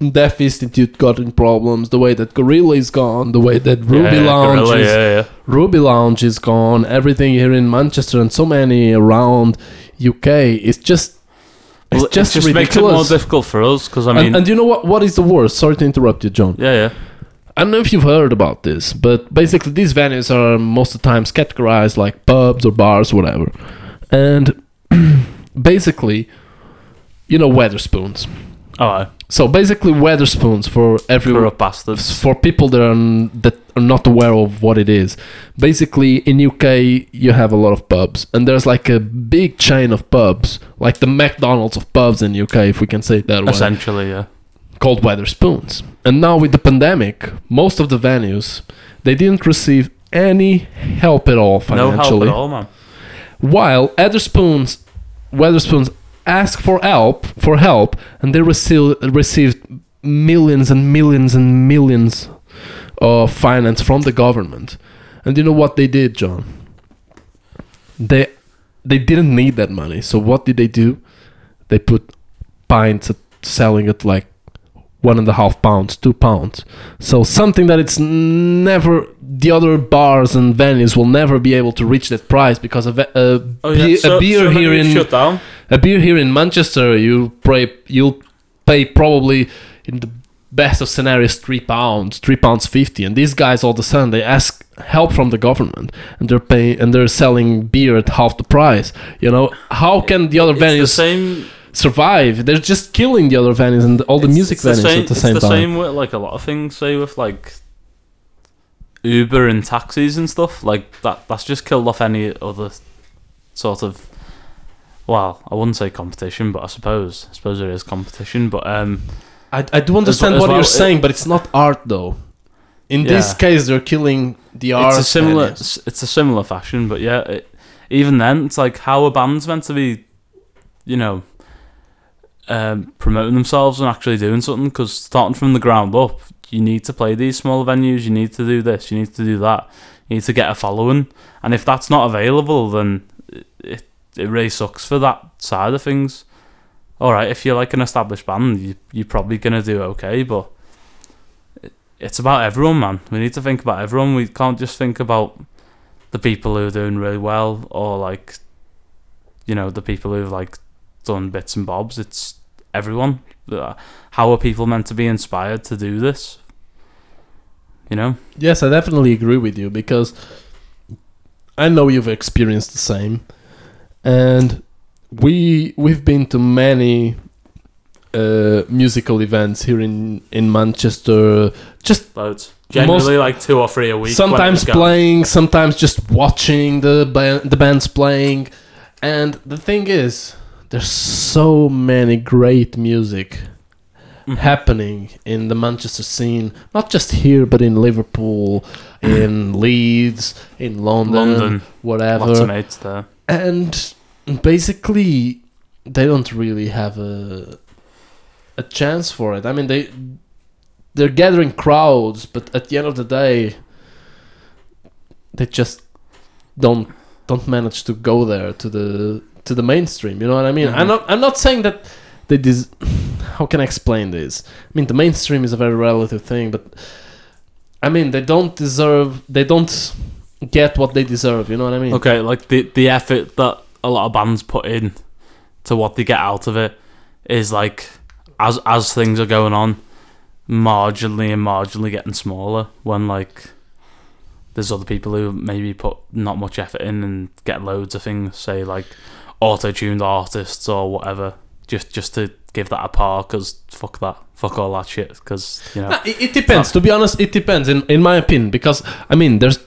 S1: Deaf Institute got in problems, the way that Gorilla is gone, the way that Ruby
S2: yeah,
S1: Lounge
S2: Gorilla,
S1: is
S2: yeah.
S1: Ruby Lounge is gone. Everything here in Manchester and so many around UK is just it's
S2: Well,
S1: just,
S2: it just makes it more difficult for us because I mean,
S1: and, and you know what? What is the worst? Sorry to interrupt you, John.
S2: yeah, yeah,
S1: I don't know if you've heard about this, but basically these venues are most of the times categorized like pubs or bars, whatever. And basically, you know, Wetherspoons.
S2: oh,
S1: So basically, Wetherspoons for every
S2: corrupt
S1: for people that are that are not aware of what it is. Basically, in UK, you have a lot of pubs, and there's like a big chain of pubs, like the McDonald's of pubs in UK, if we can say it that way
S2: Essentially, yeah.
S1: called Wetherspoons. And now with the pandemic, most of the venues they didn't receive any help at all financially.
S2: No help at all, man.
S1: While Wetherspoons, Wetherspoons asked for help, for help, and they received received millions and millions and millions of finance from the government. And you know what they did, John? They they didn't need that money. So what did they do? They put pints at selling at like one and a half pounds, two pounds. So something that it's never the other bars and venues will never be able to reach that price because a, a,
S2: Oh
S1: be-
S2: so,
S1: a beer
S2: so
S1: here in
S2: shut down.
S1: A beer here in Manchester you pay you'll pay probably in the best of scenarios three pounds, three pounds fifty, and these guys all of a sudden they ask help from the government and they're paying and they're selling beer at half the price. You know how can the other
S2: It's the
S1: venues
S2: same.
S1: survive? They're just killing the other venues and all the
S2: it's-
S1: music
S2: it's the
S1: venues
S2: same,
S1: at the
S2: it's
S1: same
S2: the
S1: time.
S2: same with like a lot of things. Say with like Uber and taxis and stuff. Like that. That's just killed off any other sort of. Well, I wouldn't say competition, but I suppose I suppose there is competition. But um,
S1: I, I do understand
S2: as
S1: what
S2: well,
S1: you're
S2: it-
S1: saying, but it's not art though. In this case, they're killing the art.
S2: it's a similar it's a similar fashion but yeah it, even then it's like how a band's meant to be you know um, promoting themselves and actually doing something because starting from the ground up you need to play these small venues you need to do this you need to do that you need to get a following and if that's not available then it, it, really sucks for that side of things all right if you're like an established band you, you're probably gonna do okay but it's about everyone, man. We need to think about everyone. We can't just think about the people who are doing really well or like, you know, the people who've like done bits and bobs. It's everyone. Uh, How are people meant to be inspired to do this? You know?
S1: Yes, I definitely agree with you because I know you've experienced the same, and we we've been to many uh, musical events here in in Manchester. Just
S2: Loads. Generally, like two or three a week.
S1: sometimes playing, sometimes just watching the ba- the bands playing, and the thing is, there's so many great music
S2: Mhm.
S1: happening in the Manchester scene, not just here, but in Liverpool, in Leeds, in London,
S2: London.
S1: whatever.
S2: Lots of mates there.
S1: And basically, they don't really have a a chance for it. I mean, they they're gathering crowds, but at the end of the day, they just don't don't manage to go there to the to the mainstream. You know what I mean? I'm
S2: Mhm.
S1: not I'm not saying that they dis- how can I explain this? I mean the mainstream is a very relative thing, but I mean they don't deserve they don't get what they deserve. You know what I mean?
S2: Okay, like the the effort that a lot of bands put in to what they get out of it is like as as things are going on, marginally and marginally getting smaller. When like there's other people who maybe put not much effort in and get loads of things, say like auto-tuned artists or whatever, just just to give that a par. Because fuck that, fuck all that shit. Because you know,
S1: Nah, it, it depends. To be honest, it depends. In in my opinion, because I mean, there's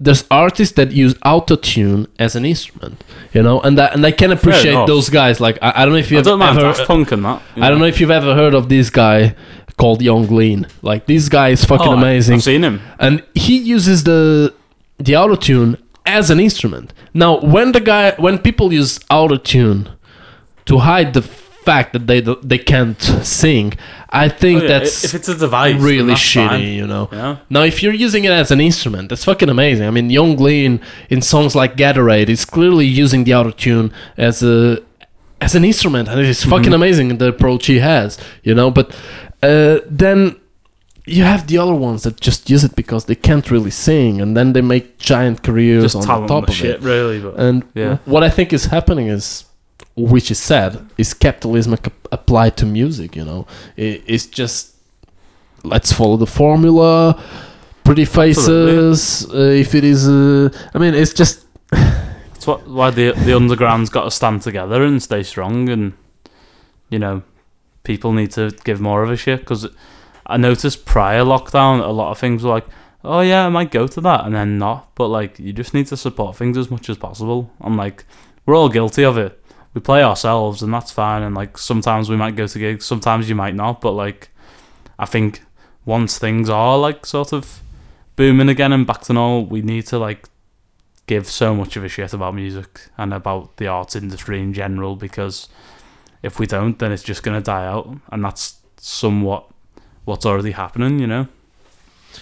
S1: there's artists that use autotune as an instrument, you know, and that, and I can appreciate those guys. Like I, I don't know if you've ever,
S2: Punk and that.
S1: I don't know if you've ever heard of this guy called Yung Lean. Like this guy is fucking
S2: Oh,
S1: amazing,
S2: I've seen him.
S1: and he uses the the autotune as an instrument. Now, when the guy when people use autotune to hide the fact that they they can't sing, I think
S2: Oh, yeah,
S1: that's
S2: if it's a device,
S1: really shitty,
S2: fine,
S1: you know.
S2: know?
S1: Now, if you're using it as an instrument, that's fucking amazing. I mean, Yung Lean in songs like Gatorade is clearly using the autotune as a as an instrument, and it's fucking
S2: Mhm.
S1: amazing the approach he has, you know. But uh, then you have the other ones that just use it because they can't really sing, and then they make giant careers
S2: Just
S1: on top of
S2: shit,
S1: it.
S2: really. But
S1: And
S2: Yeah.
S1: what I think is happening is, which is sad, is capitalism applied to music. You know, it, it's just let's follow the formula, pretty faces. Uh, if it is, uh, I mean, it's just
S2: That's what, why the the underground's got to stand together and stay strong, and you know, people need to give more of a shit. Because I noticed prior lockdown, a lot of things were like, "Oh yeah, I might go to that," and then not. But like, you just need to support things as much as possible. And like, we're all guilty of it. We play ourselves, and that's fine. And like, sometimes we might go to gigs, sometimes you might not. But like, I think once things are like sort of booming again and back to normal, we need to like give so much of a shit about music and about the arts industry in general because if we don't then it's just going to die out and that's somewhat what's already happening you know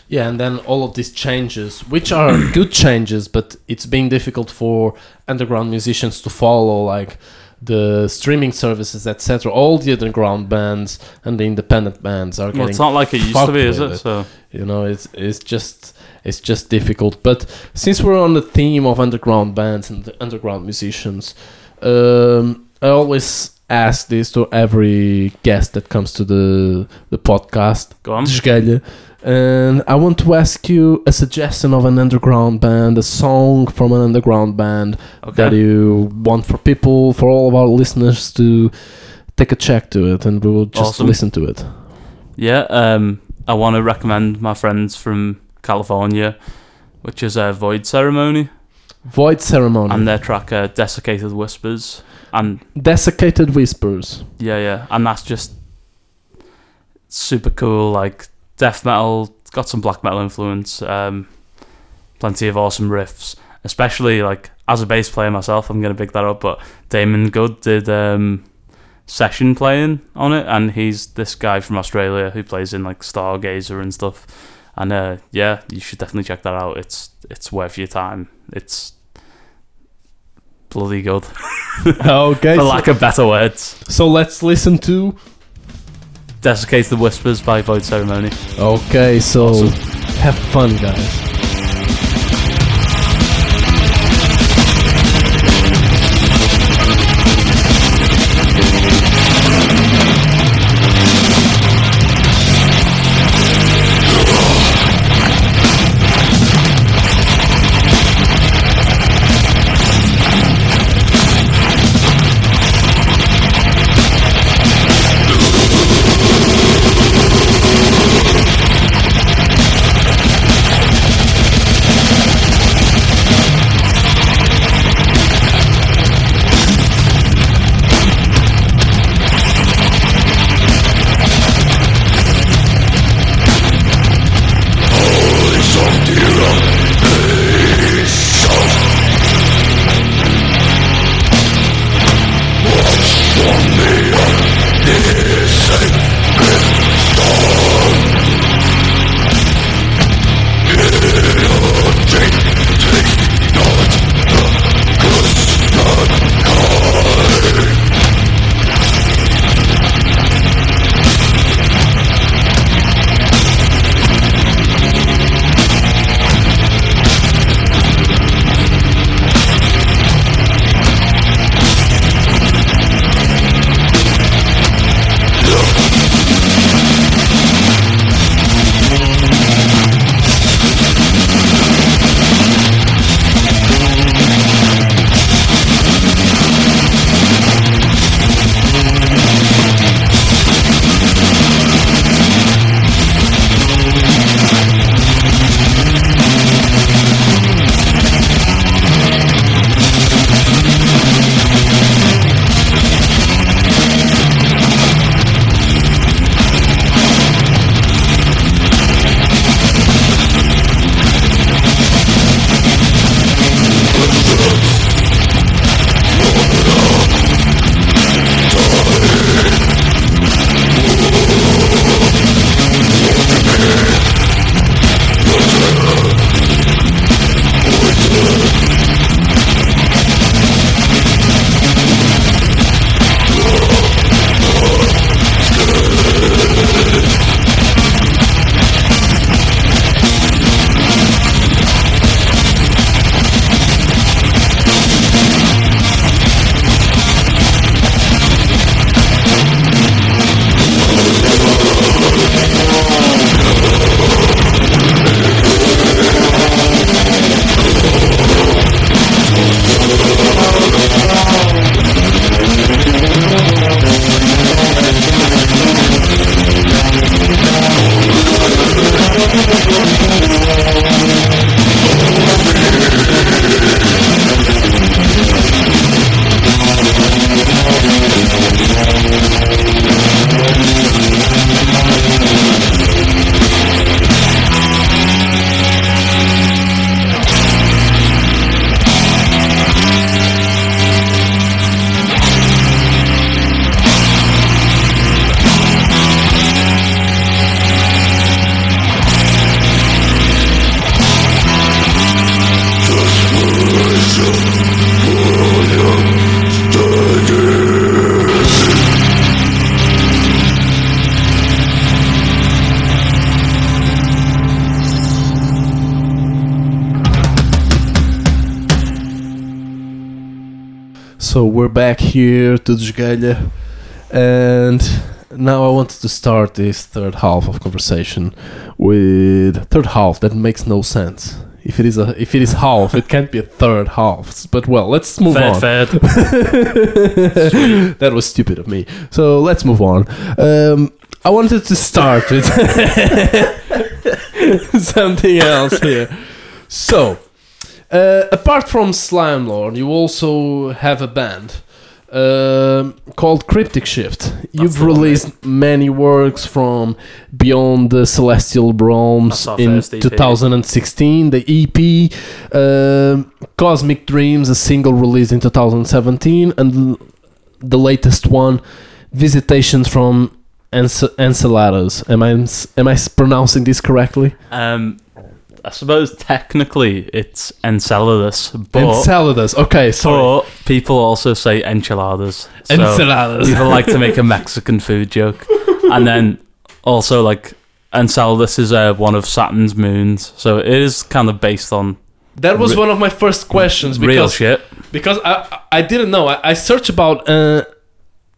S1: yeah. And then all of these changes, which are good changes, but it's being difficult for underground musicians to follow, like the streaming services, etc. All the underground bands and the independent bands are
S2: well,
S1: getting
S2: it's not like it used to be is it
S1: it.
S2: so
S1: you know it's it's just it's just difficult but since we're on the theme of underground bands and the underground musicians um i always ask this to every guest that comes to the the podcast
S2: go on.
S1: And i want to ask you a suggestion of an underground band a song from an underground band that you want for people for all of our listeners to take a check to it and we will just
S2: Awesome.
S1: listen to it.
S2: Yeah um i want to recommend my friends from california which is a void ceremony.
S1: Void ceremony.
S2: And their track uh, desiccated whispers. And
S1: desiccated whispers.
S2: Yeah, yeah, and that's just super cool. Like death metal, it's got some black metal influence. Um, plenty of awesome riffs, especially like as a bass player myself, I'm gonna pick that up. But Damon Good did um, session playing on it, and he's this guy from Australia who plays in like Stargazer and stuff. And uh, yeah, you should definitely check that out. It's it's worth your time. It's bloody good,
S1: okay
S2: for lack of better words.
S1: so let's listen to
S2: Desiccated Whispers by Void Ceremony.
S1: okay so
S2: Awesome.
S1: have fun guys to Desgalha, and now I wanted to start this third half of conversation with third half that makes no sense. If it is a if it is half, it can't be a third half. But well, let's move
S2: Fair,
S1: on.
S2: fair.
S1: that was stupid of me. So let's move on. Um, I wanted to start with something else here. So, uh, apart from Slimelord, you also have a band um, called Cryptic Shift. You've released many works from Beyond the Celestial Realms in 2016, the EP, um, Cosmic Dreams, a single released in 2017, and the latest one, Visitations from Enc- Enceladus. Am I am I pronouncing this correctly?
S2: Um, I suppose technically it's Enceladus, but,
S1: Enceladus. Okay, sorry.
S2: but people also say enchiladas. So
S1: Enceladus.
S2: people like to make a Mexican food joke, and then also like Enceladus is uh, one of Saturn's moons, so it is kind of based on
S1: That was
S2: Re-
S1: one of my first questions
S2: real
S1: because
S2: shit.
S1: because I I didn't know. I, I searched about uh,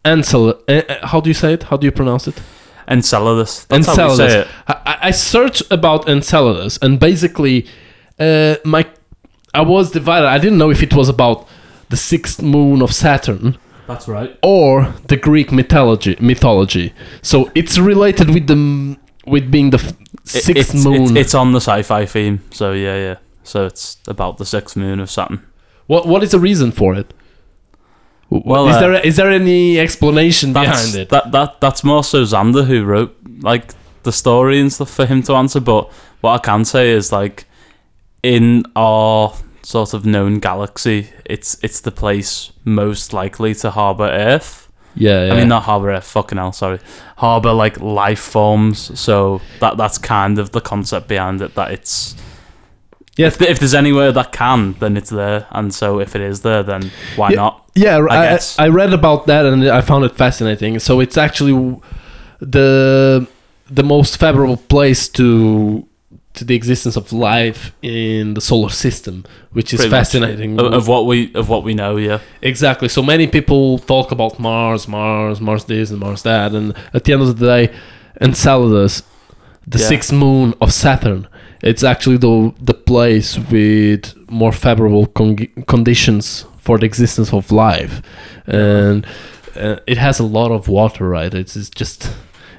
S1: Encel. Uh, uh, how do you say it? How do you pronounce it?
S2: Enceladus. That's how we
S1: Enceladus.
S2: say it.
S1: I, I- searched about Enceladus, and basically, uh, my I was divided. I didn't know if it was about the sixth moon of Saturn
S2: That's right.
S1: or the Greek mythology. Mythology. So it's related with the with being the f- sixth
S2: it's,
S1: moon.
S2: It's, it's on the sci-fi theme, so yeah, yeah. So it's about the sixth moon of Saturn.
S1: what what is the reason for it?
S2: Well,
S1: is
S2: uh,
S1: there is there any explanation behind it?
S2: That that that's more so Xander who wrote like the story and stuff for him to answer. But what I can say is like in our sort of known galaxy, it's it's the place most likely to harbor Earth.
S1: yeah, yeah.
S2: I mean, not harbor Earth. Fucking hell, sorry. Harbor like life forms. So that that's kind of the concept behind it. That it's
S1: Yeah.
S2: If, if there's anywhere that can, then it's there. And so if it is there, then why
S1: Yeah.
S2: not?
S1: Yeah,
S2: I
S1: I, I, read about that and I found it fascinating. So it's actually the the most favorable place to to the existence of life in the solar system, which is
S2: Pretty
S1: fascinating.
S2: Of, of what we of what we know, yeah.
S1: exactly. So many people talk about Mars, Mars, Mars this and Mars that, and at the end of the day, Enceladus, the
S2: Yeah.
S1: sixth moon of Saturn, it's actually the the place with more favorable con- conditions for the existence of life, and uh, it has a lot of water. Right? It's, it's just.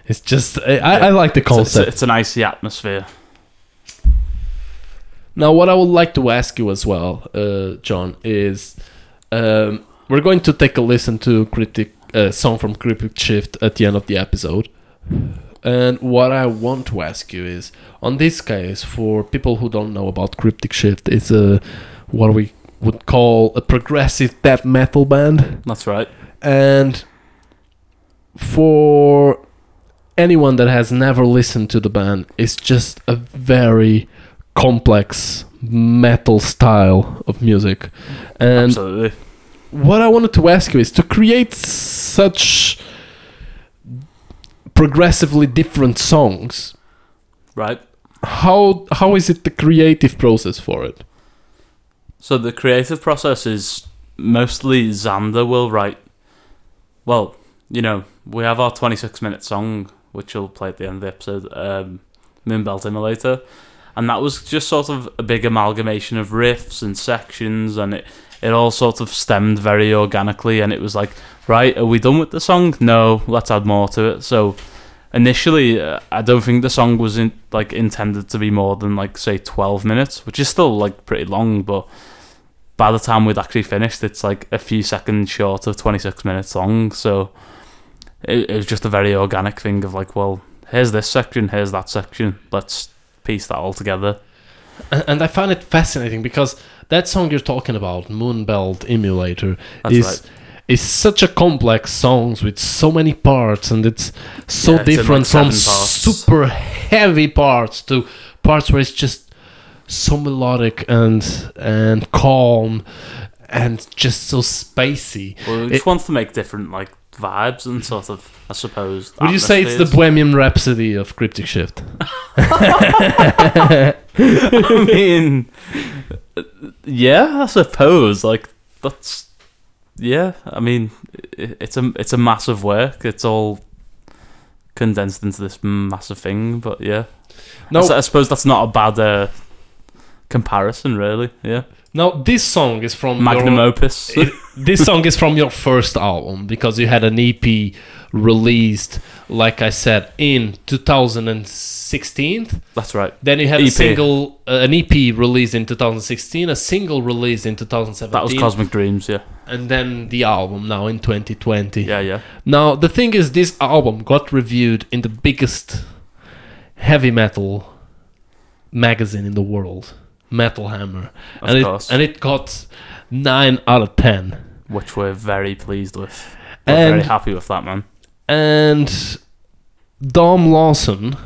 S1: It's just I, I I like the
S2: It's, it's,
S1: concept.
S2: it's an icy atmosphere.
S1: Now, what I would like to ask you as well, uh, John, is um, we're going to take a listen to Cryptic uh, song from Cryptic Shift at the end of the episode. And what I want to ask you is, on this case, for people who don't know about Cryptic Shift, it's a what we would call a progressive death metal band,
S2: That's right.
S1: and for anyone that has never listened to the band, it's just a very complex metal style of music. And
S2: Absolutely.
S1: what I wanted to ask you is to create such progressively different songs.
S2: Right.
S1: How how is it the creative process for it?
S2: So the creative process is mostly Xander will write. Well, you know, we have our 26 minute song, which we'll play at the end of the episode, um, Moonbelt Immolator. And that was just sort of a big amalgamation of riffs and sections, and it, it all sort of stemmed very organically. And it was like, right, are we done with the song? No, let's add more to it. So initially, uh, I don't think the song was in, like intended to be more than like say 12 minutes, which is still like pretty long, but by the time we'd actually finished, it's like a few seconds short of 26 minutes long. So it, it was just a very organic thing of like, well, here's this section, here's that section. Let's piece that all together.
S1: And, and I find it fascinating because that song you're talking about, Moonbelt Immolator,
S2: That's
S1: is
S2: right.
S1: Is such a complex songs with so many parts and it's so
S2: Yeah, it's
S1: different
S2: like,
S1: from super heavy parts to parts where it's just so melodic and and calm and just so spacey.
S2: Well, we
S1: It-
S2: just want to make different like vibes and sort of, I suppose.
S1: Would you say it's the. Bohemian Rhapsody of Cryptic Shift?
S2: I mean, yeah, I suppose. Like that's yeah, I mean, i- it's a it's a massive work. It's all condensed into this massive thing. But yeah,
S1: No,
S2: I, I suppose that's not a bad uh, comparison, really. Yeah,
S1: now this song is from
S2: magnum
S1: your,
S2: opus.
S1: it- this song is from your first album because you had an EP released, like I said, in 2016.
S2: that's right.
S1: Then you had a single, uh, an EP released in 2016, a single released in 2017,
S2: That was Cosmic Dreams. Yeah,
S1: and then the album now in 2020.
S2: yeah, yeah.
S1: Now the thing is, this album got reviewed in the biggest heavy metal magazine in the world, Metal Hammer,
S2: Of
S1: and
S2: course,
S1: it and it got nine out of ten.
S2: which we're very pleased with. We're very happy with that, man.
S1: and Dom Lawson,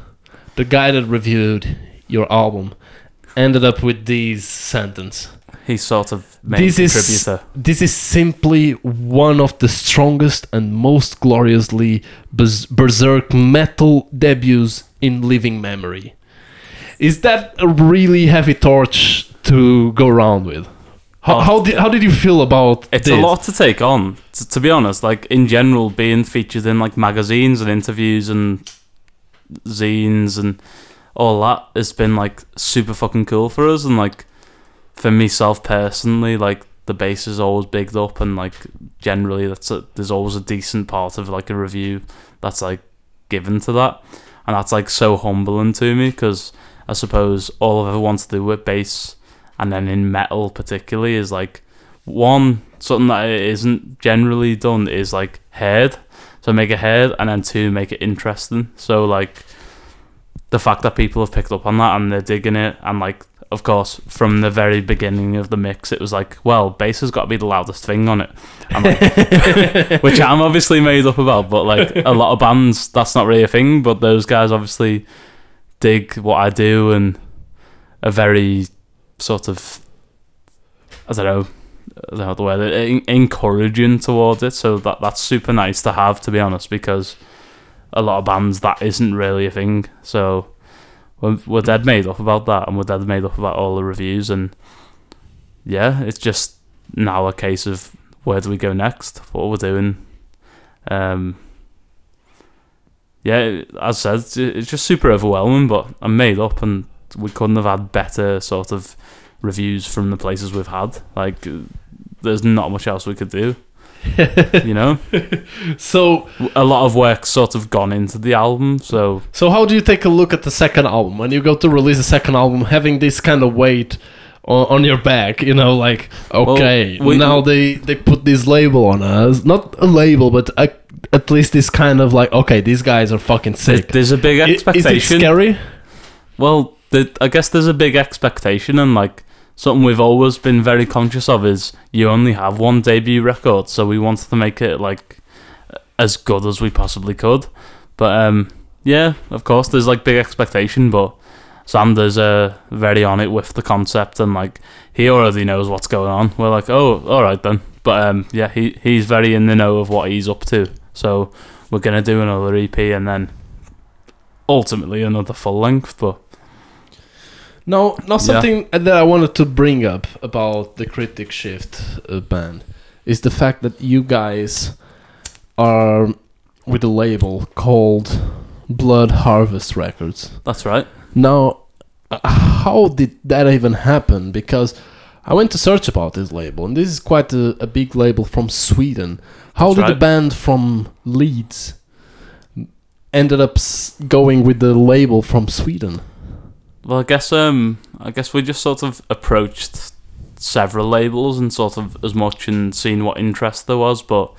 S1: the guy that reviewed your album, ended up with these sentence.
S2: He's sort of
S1: This is- This is simply one of the strongest and most gloriously berserk metal debuts in living memory. Is that a really heavy torch to go around with? How,
S2: Oh.
S1: how, did, how did you feel about
S2: It's
S1: this?
S2: a lot to take on, t- to be honest. Like in general, being featured in like magazines and interviews and zines and all that has been like super fucking cool for us. And like for myself personally, like the bass is always bigged up, and like generally, that's a, there's always a decent part of like a review that's like given to that, and that's like so humbling to me because I suppose all I've ever wanted to do with bass, and then in metal particularly, is like one something that isn't generally done is like heard. So make it heard and then two make it interesting. So like the fact that people have picked up on that and they're digging it and like of course from the very beginning of the mix it was like well bass has got to be the loudest thing on it. Like, which i'm obviously made up about but like a lot of bands that's not really a thing but those guys obviously dig what i do and are very sort of i don't know I don't know the word en- encouraging towards it. So that that's super nice to have, to be honest, because a lot of bands that isn't really a thing. So we're, we're dead made up about that, and we're dead made up about all the reviews, and yeah, it's just now a case of where do we go next? What we're doing. Um, yeah, as I said, it's- just super overwhelming, but I'm made up, and we couldn't have had better sort of reviews from the places we've had. Like, there's not much else we could do. you know,
S1: so
S2: a lot of work sort of gone into the album. So
S1: So how do you take a look at the second album when you go to release the second album, having this kind of weight on, on your back? You know, like okay,
S2: we-
S1: now they they put this label on us, not a label, but a, at least this kind of like okay, these guys are fucking sick.
S2: there's a big
S1: I- Is it
S2: expectation.
S1: scary?
S2: Well, the, I guess there's a big expectation, and like something we've always been very conscious of is you only have one debut record, so we wanted to make it like as good as we possibly could. But um, yeah, of course, there's like big expectation, but Xander's uh, very on it with the concept, and like he already knows what's going on. We're like, oh, all right then. But um, yeah, he he's very in the know of what he's up to. So we're gonna do another EP, and then ultimately another full length. But
S1: No, now
S2: Yeah.
S1: something that I wanted to bring up about the Cryptic Shift uh, band is the fact that you guys are with a label called Blood Harvest Records.
S2: that's right.
S1: Now, how did that even happen? Because I went to search about this label, and this is quite a, a big label from Sweden. How
S2: That's
S1: did the band from Leeds ended up going with the label from Sweden?
S2: Well, I guess um, I guess we just sort of approached several labels and sort of as much and seen what interest there was, but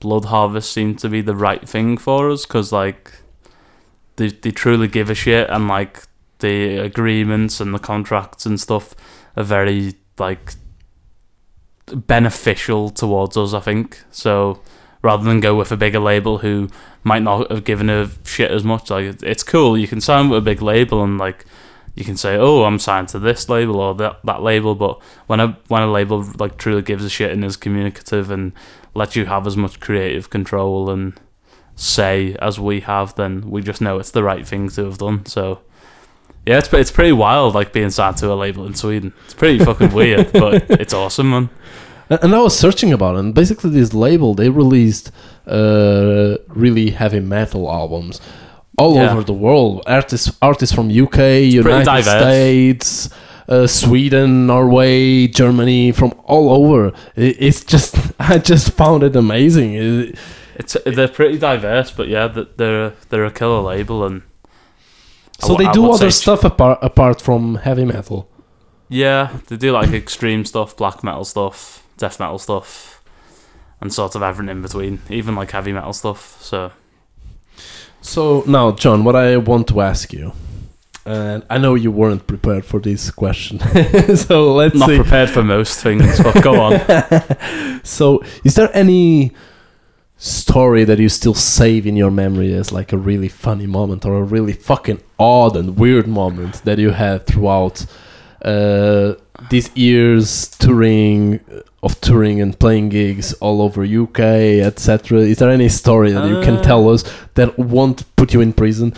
S2: Blood Harvest seemed to be the right thing for us because like they they truly give a shit and like the agreements and the contracts and stuff are very like beneficial towards us. I think so. Rather than go with a bigger label who might not have given a shit as much, like it's cool. You can sign with a big label and like you can say, "Oh, I'm signed to this label or that that label," but when a when a label like truly gives a shit and is communicative and lets you have as much creative control and say as we have, then we just know it's the right thing to have done. So yeah, it's it's pretty wild, like being signed to a label in Sweden. It's pretty fucking weird, but it's awesome, man.
S1: And I was searching about it. And basically, this label they released uh, really heavy metal albums all
S2: Yeah.
S1: over the world. Artists, artists from UK, United. States, uh, Sweden, Norway, Germany, from all over. I- It's just, I just found it amazing. It-
S2: It's they're pretty diverse, but yeah, th- they're they're a killer label, and
S1: so
S2: w-
S1: they
S2: I
S1: do other stuff apart apart from heavy metal.
S2: Yeah, they do like extreme stuff, black metal stuff, death metal stuff, and sort of everything in between, even like heavy metal stuff. So
S1: So now, John, what I want to ask you, and I know you weren't prepared for this question, so let's
S2: not
S1: see.
S2: prepared for most things, but go on.
S1: So, is there any story that you still save in your memory as like a really funny moment or a really fucking odd and weird moment that you had throughout uh, these years touring of touring and playing gigs all over UK, etc. Is there any story that you can tell us that won't put you in prison?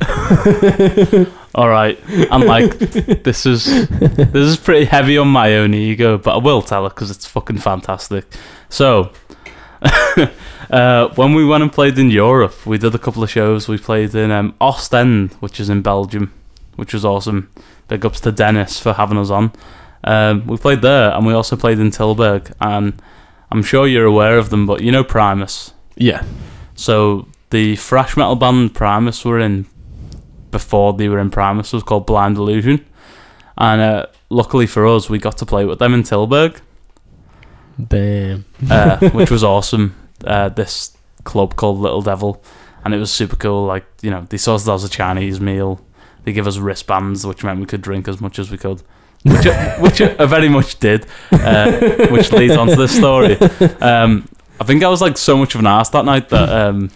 S2: All right, I'm like this is this is pretty heavy on my own ego, but I will tell it because it's fucking fantastic. So, uh, when we went and played in Europe, we did a couple of shows. We played in um, Ostend, which is in Belgium, which was awesome. Big ups to Dennis for having us on. Um, we played there, and we also played in Tilburg, and I'm sure you're aware of them, but you know Primus.
S1: Yeah.
S2: So the thrash metal band Primus were in before they were in Primus was called Blind Illusion, and uh, luckily for us, we got to play with them in Tilburg,
S1: Damn.
S2: uh, which was awesome. Uh, this club called Little Devil, and it was super cool. Like you know, they served us a Chinese meal. They give us wristbands, which meant we could drink as much as we could. Which, I- which I very much did, uh, which leads on to this story. Um, I think I was like so much of an ass that night that um,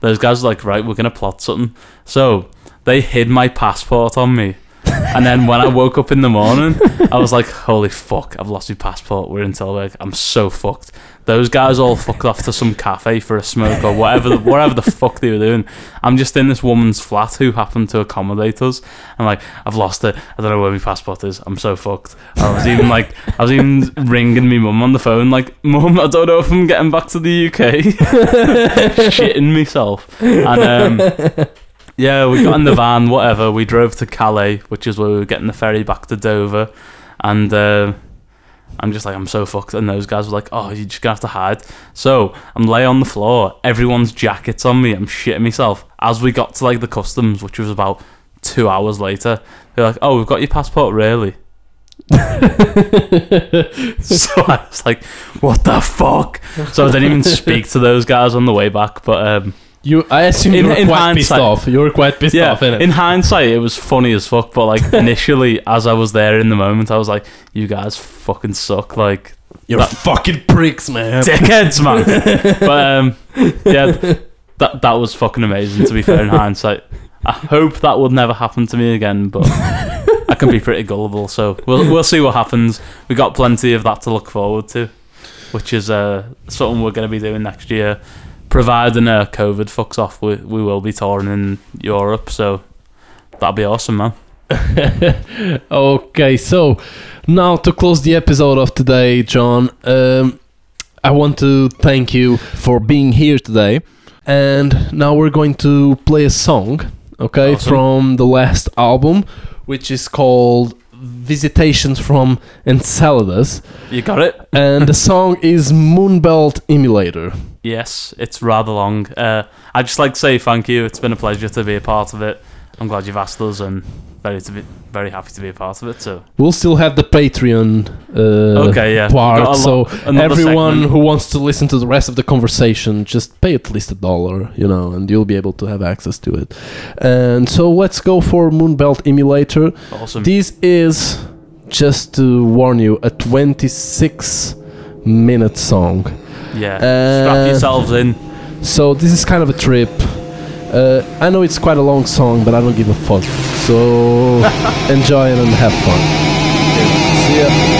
S2: those guys were like, right, we're gonna plot something. So they hid my passport on me, and then when I woke up in the morning, I was like, holy fuck, I've lost my passport. We're in Tilburg. I'm so fucked. Those guys all fucked off to some cafe for a smoke or whatever, the, whatever the fuck they were doing. I'm just in this woman's flat who happened to accommodate us. I'm like, I've lost it. I don't know where my passport is. I'm so fucked. I was even like, I was even ringing my mum on the phone, like, Mum, I don't know if I'm getting back to the UK. Shitting myself. And um, yeah, we got in the van, whatever. We drove to Calais, which is where we were getting the ferry back to Dover. And uh, I'm just like, I'm so fucked. And those guys were like, oh, you're just going to have to hide. So I'm lay on the floor. Everyone's jackets on me. I'm shitting myself. As we got to like the customs, which was about two hours later, they're like, oh, we've got your passport, really? so I was like, what the fuck? So I didn't even speak to those guys on the way back. But um,
S1: You, I assume
S2: In-
S1: you were
S2: in
S1: quite pissed off. You were quite pissed
S2: yeah,
S1: off, innit?
S2: in hindsight, it was funny as fuck. But like initially, as I was there in the moment, I was like, "You guys fucking suck, like
S1: You're
S2: that-
S1: fucking pricks, man.
S2: dickheads, man." but um, yeah, that that was fucking amazing. To be fair, in hindsight, I hope that would never happen to me again. But I can be pretty gullible, so we'll we'll see what happens. We got plenty of that to look forward to, which is uh something we're going to be doing next year. Providing uh, COVID fucks off, we, we will be touring in Europe, so that'll be awesome, man.
S1: okay, so now to close the episode of today, John, um, I want to thank you for being here today. And now we're going to play a song, okay,
S2: Awesome.
S1: from the last album, which is called Visitations from Enceladus.
S2: You got it?
S1: And the song is Moonbelt Immolator.
S2: Yes, it's rather long. Uh, I'd just like to say thank you. It's been a pleasure to be a part of it. I'm glad you've asked us, and very to be very happy to be a part of it. So
S1: We'll still have the Patreon uh,
S2: okay, yeah,
S1: part, so everyone
S2: segment.
S1: who wants to listen to the rest of the conversation just pay at least a dollar you know and you'll be able to have access to it and so let's go for moonbelt immolator
S2: awesome.
S1: this is just to warn you a 26 minute song
S2: yeah,
S1: uh,
S2: strap yourselves in.
S1: so this is kind of a trip uh, I know it's quite a long song, but I don't give a fuck. So enjoy it and have fun. See ya.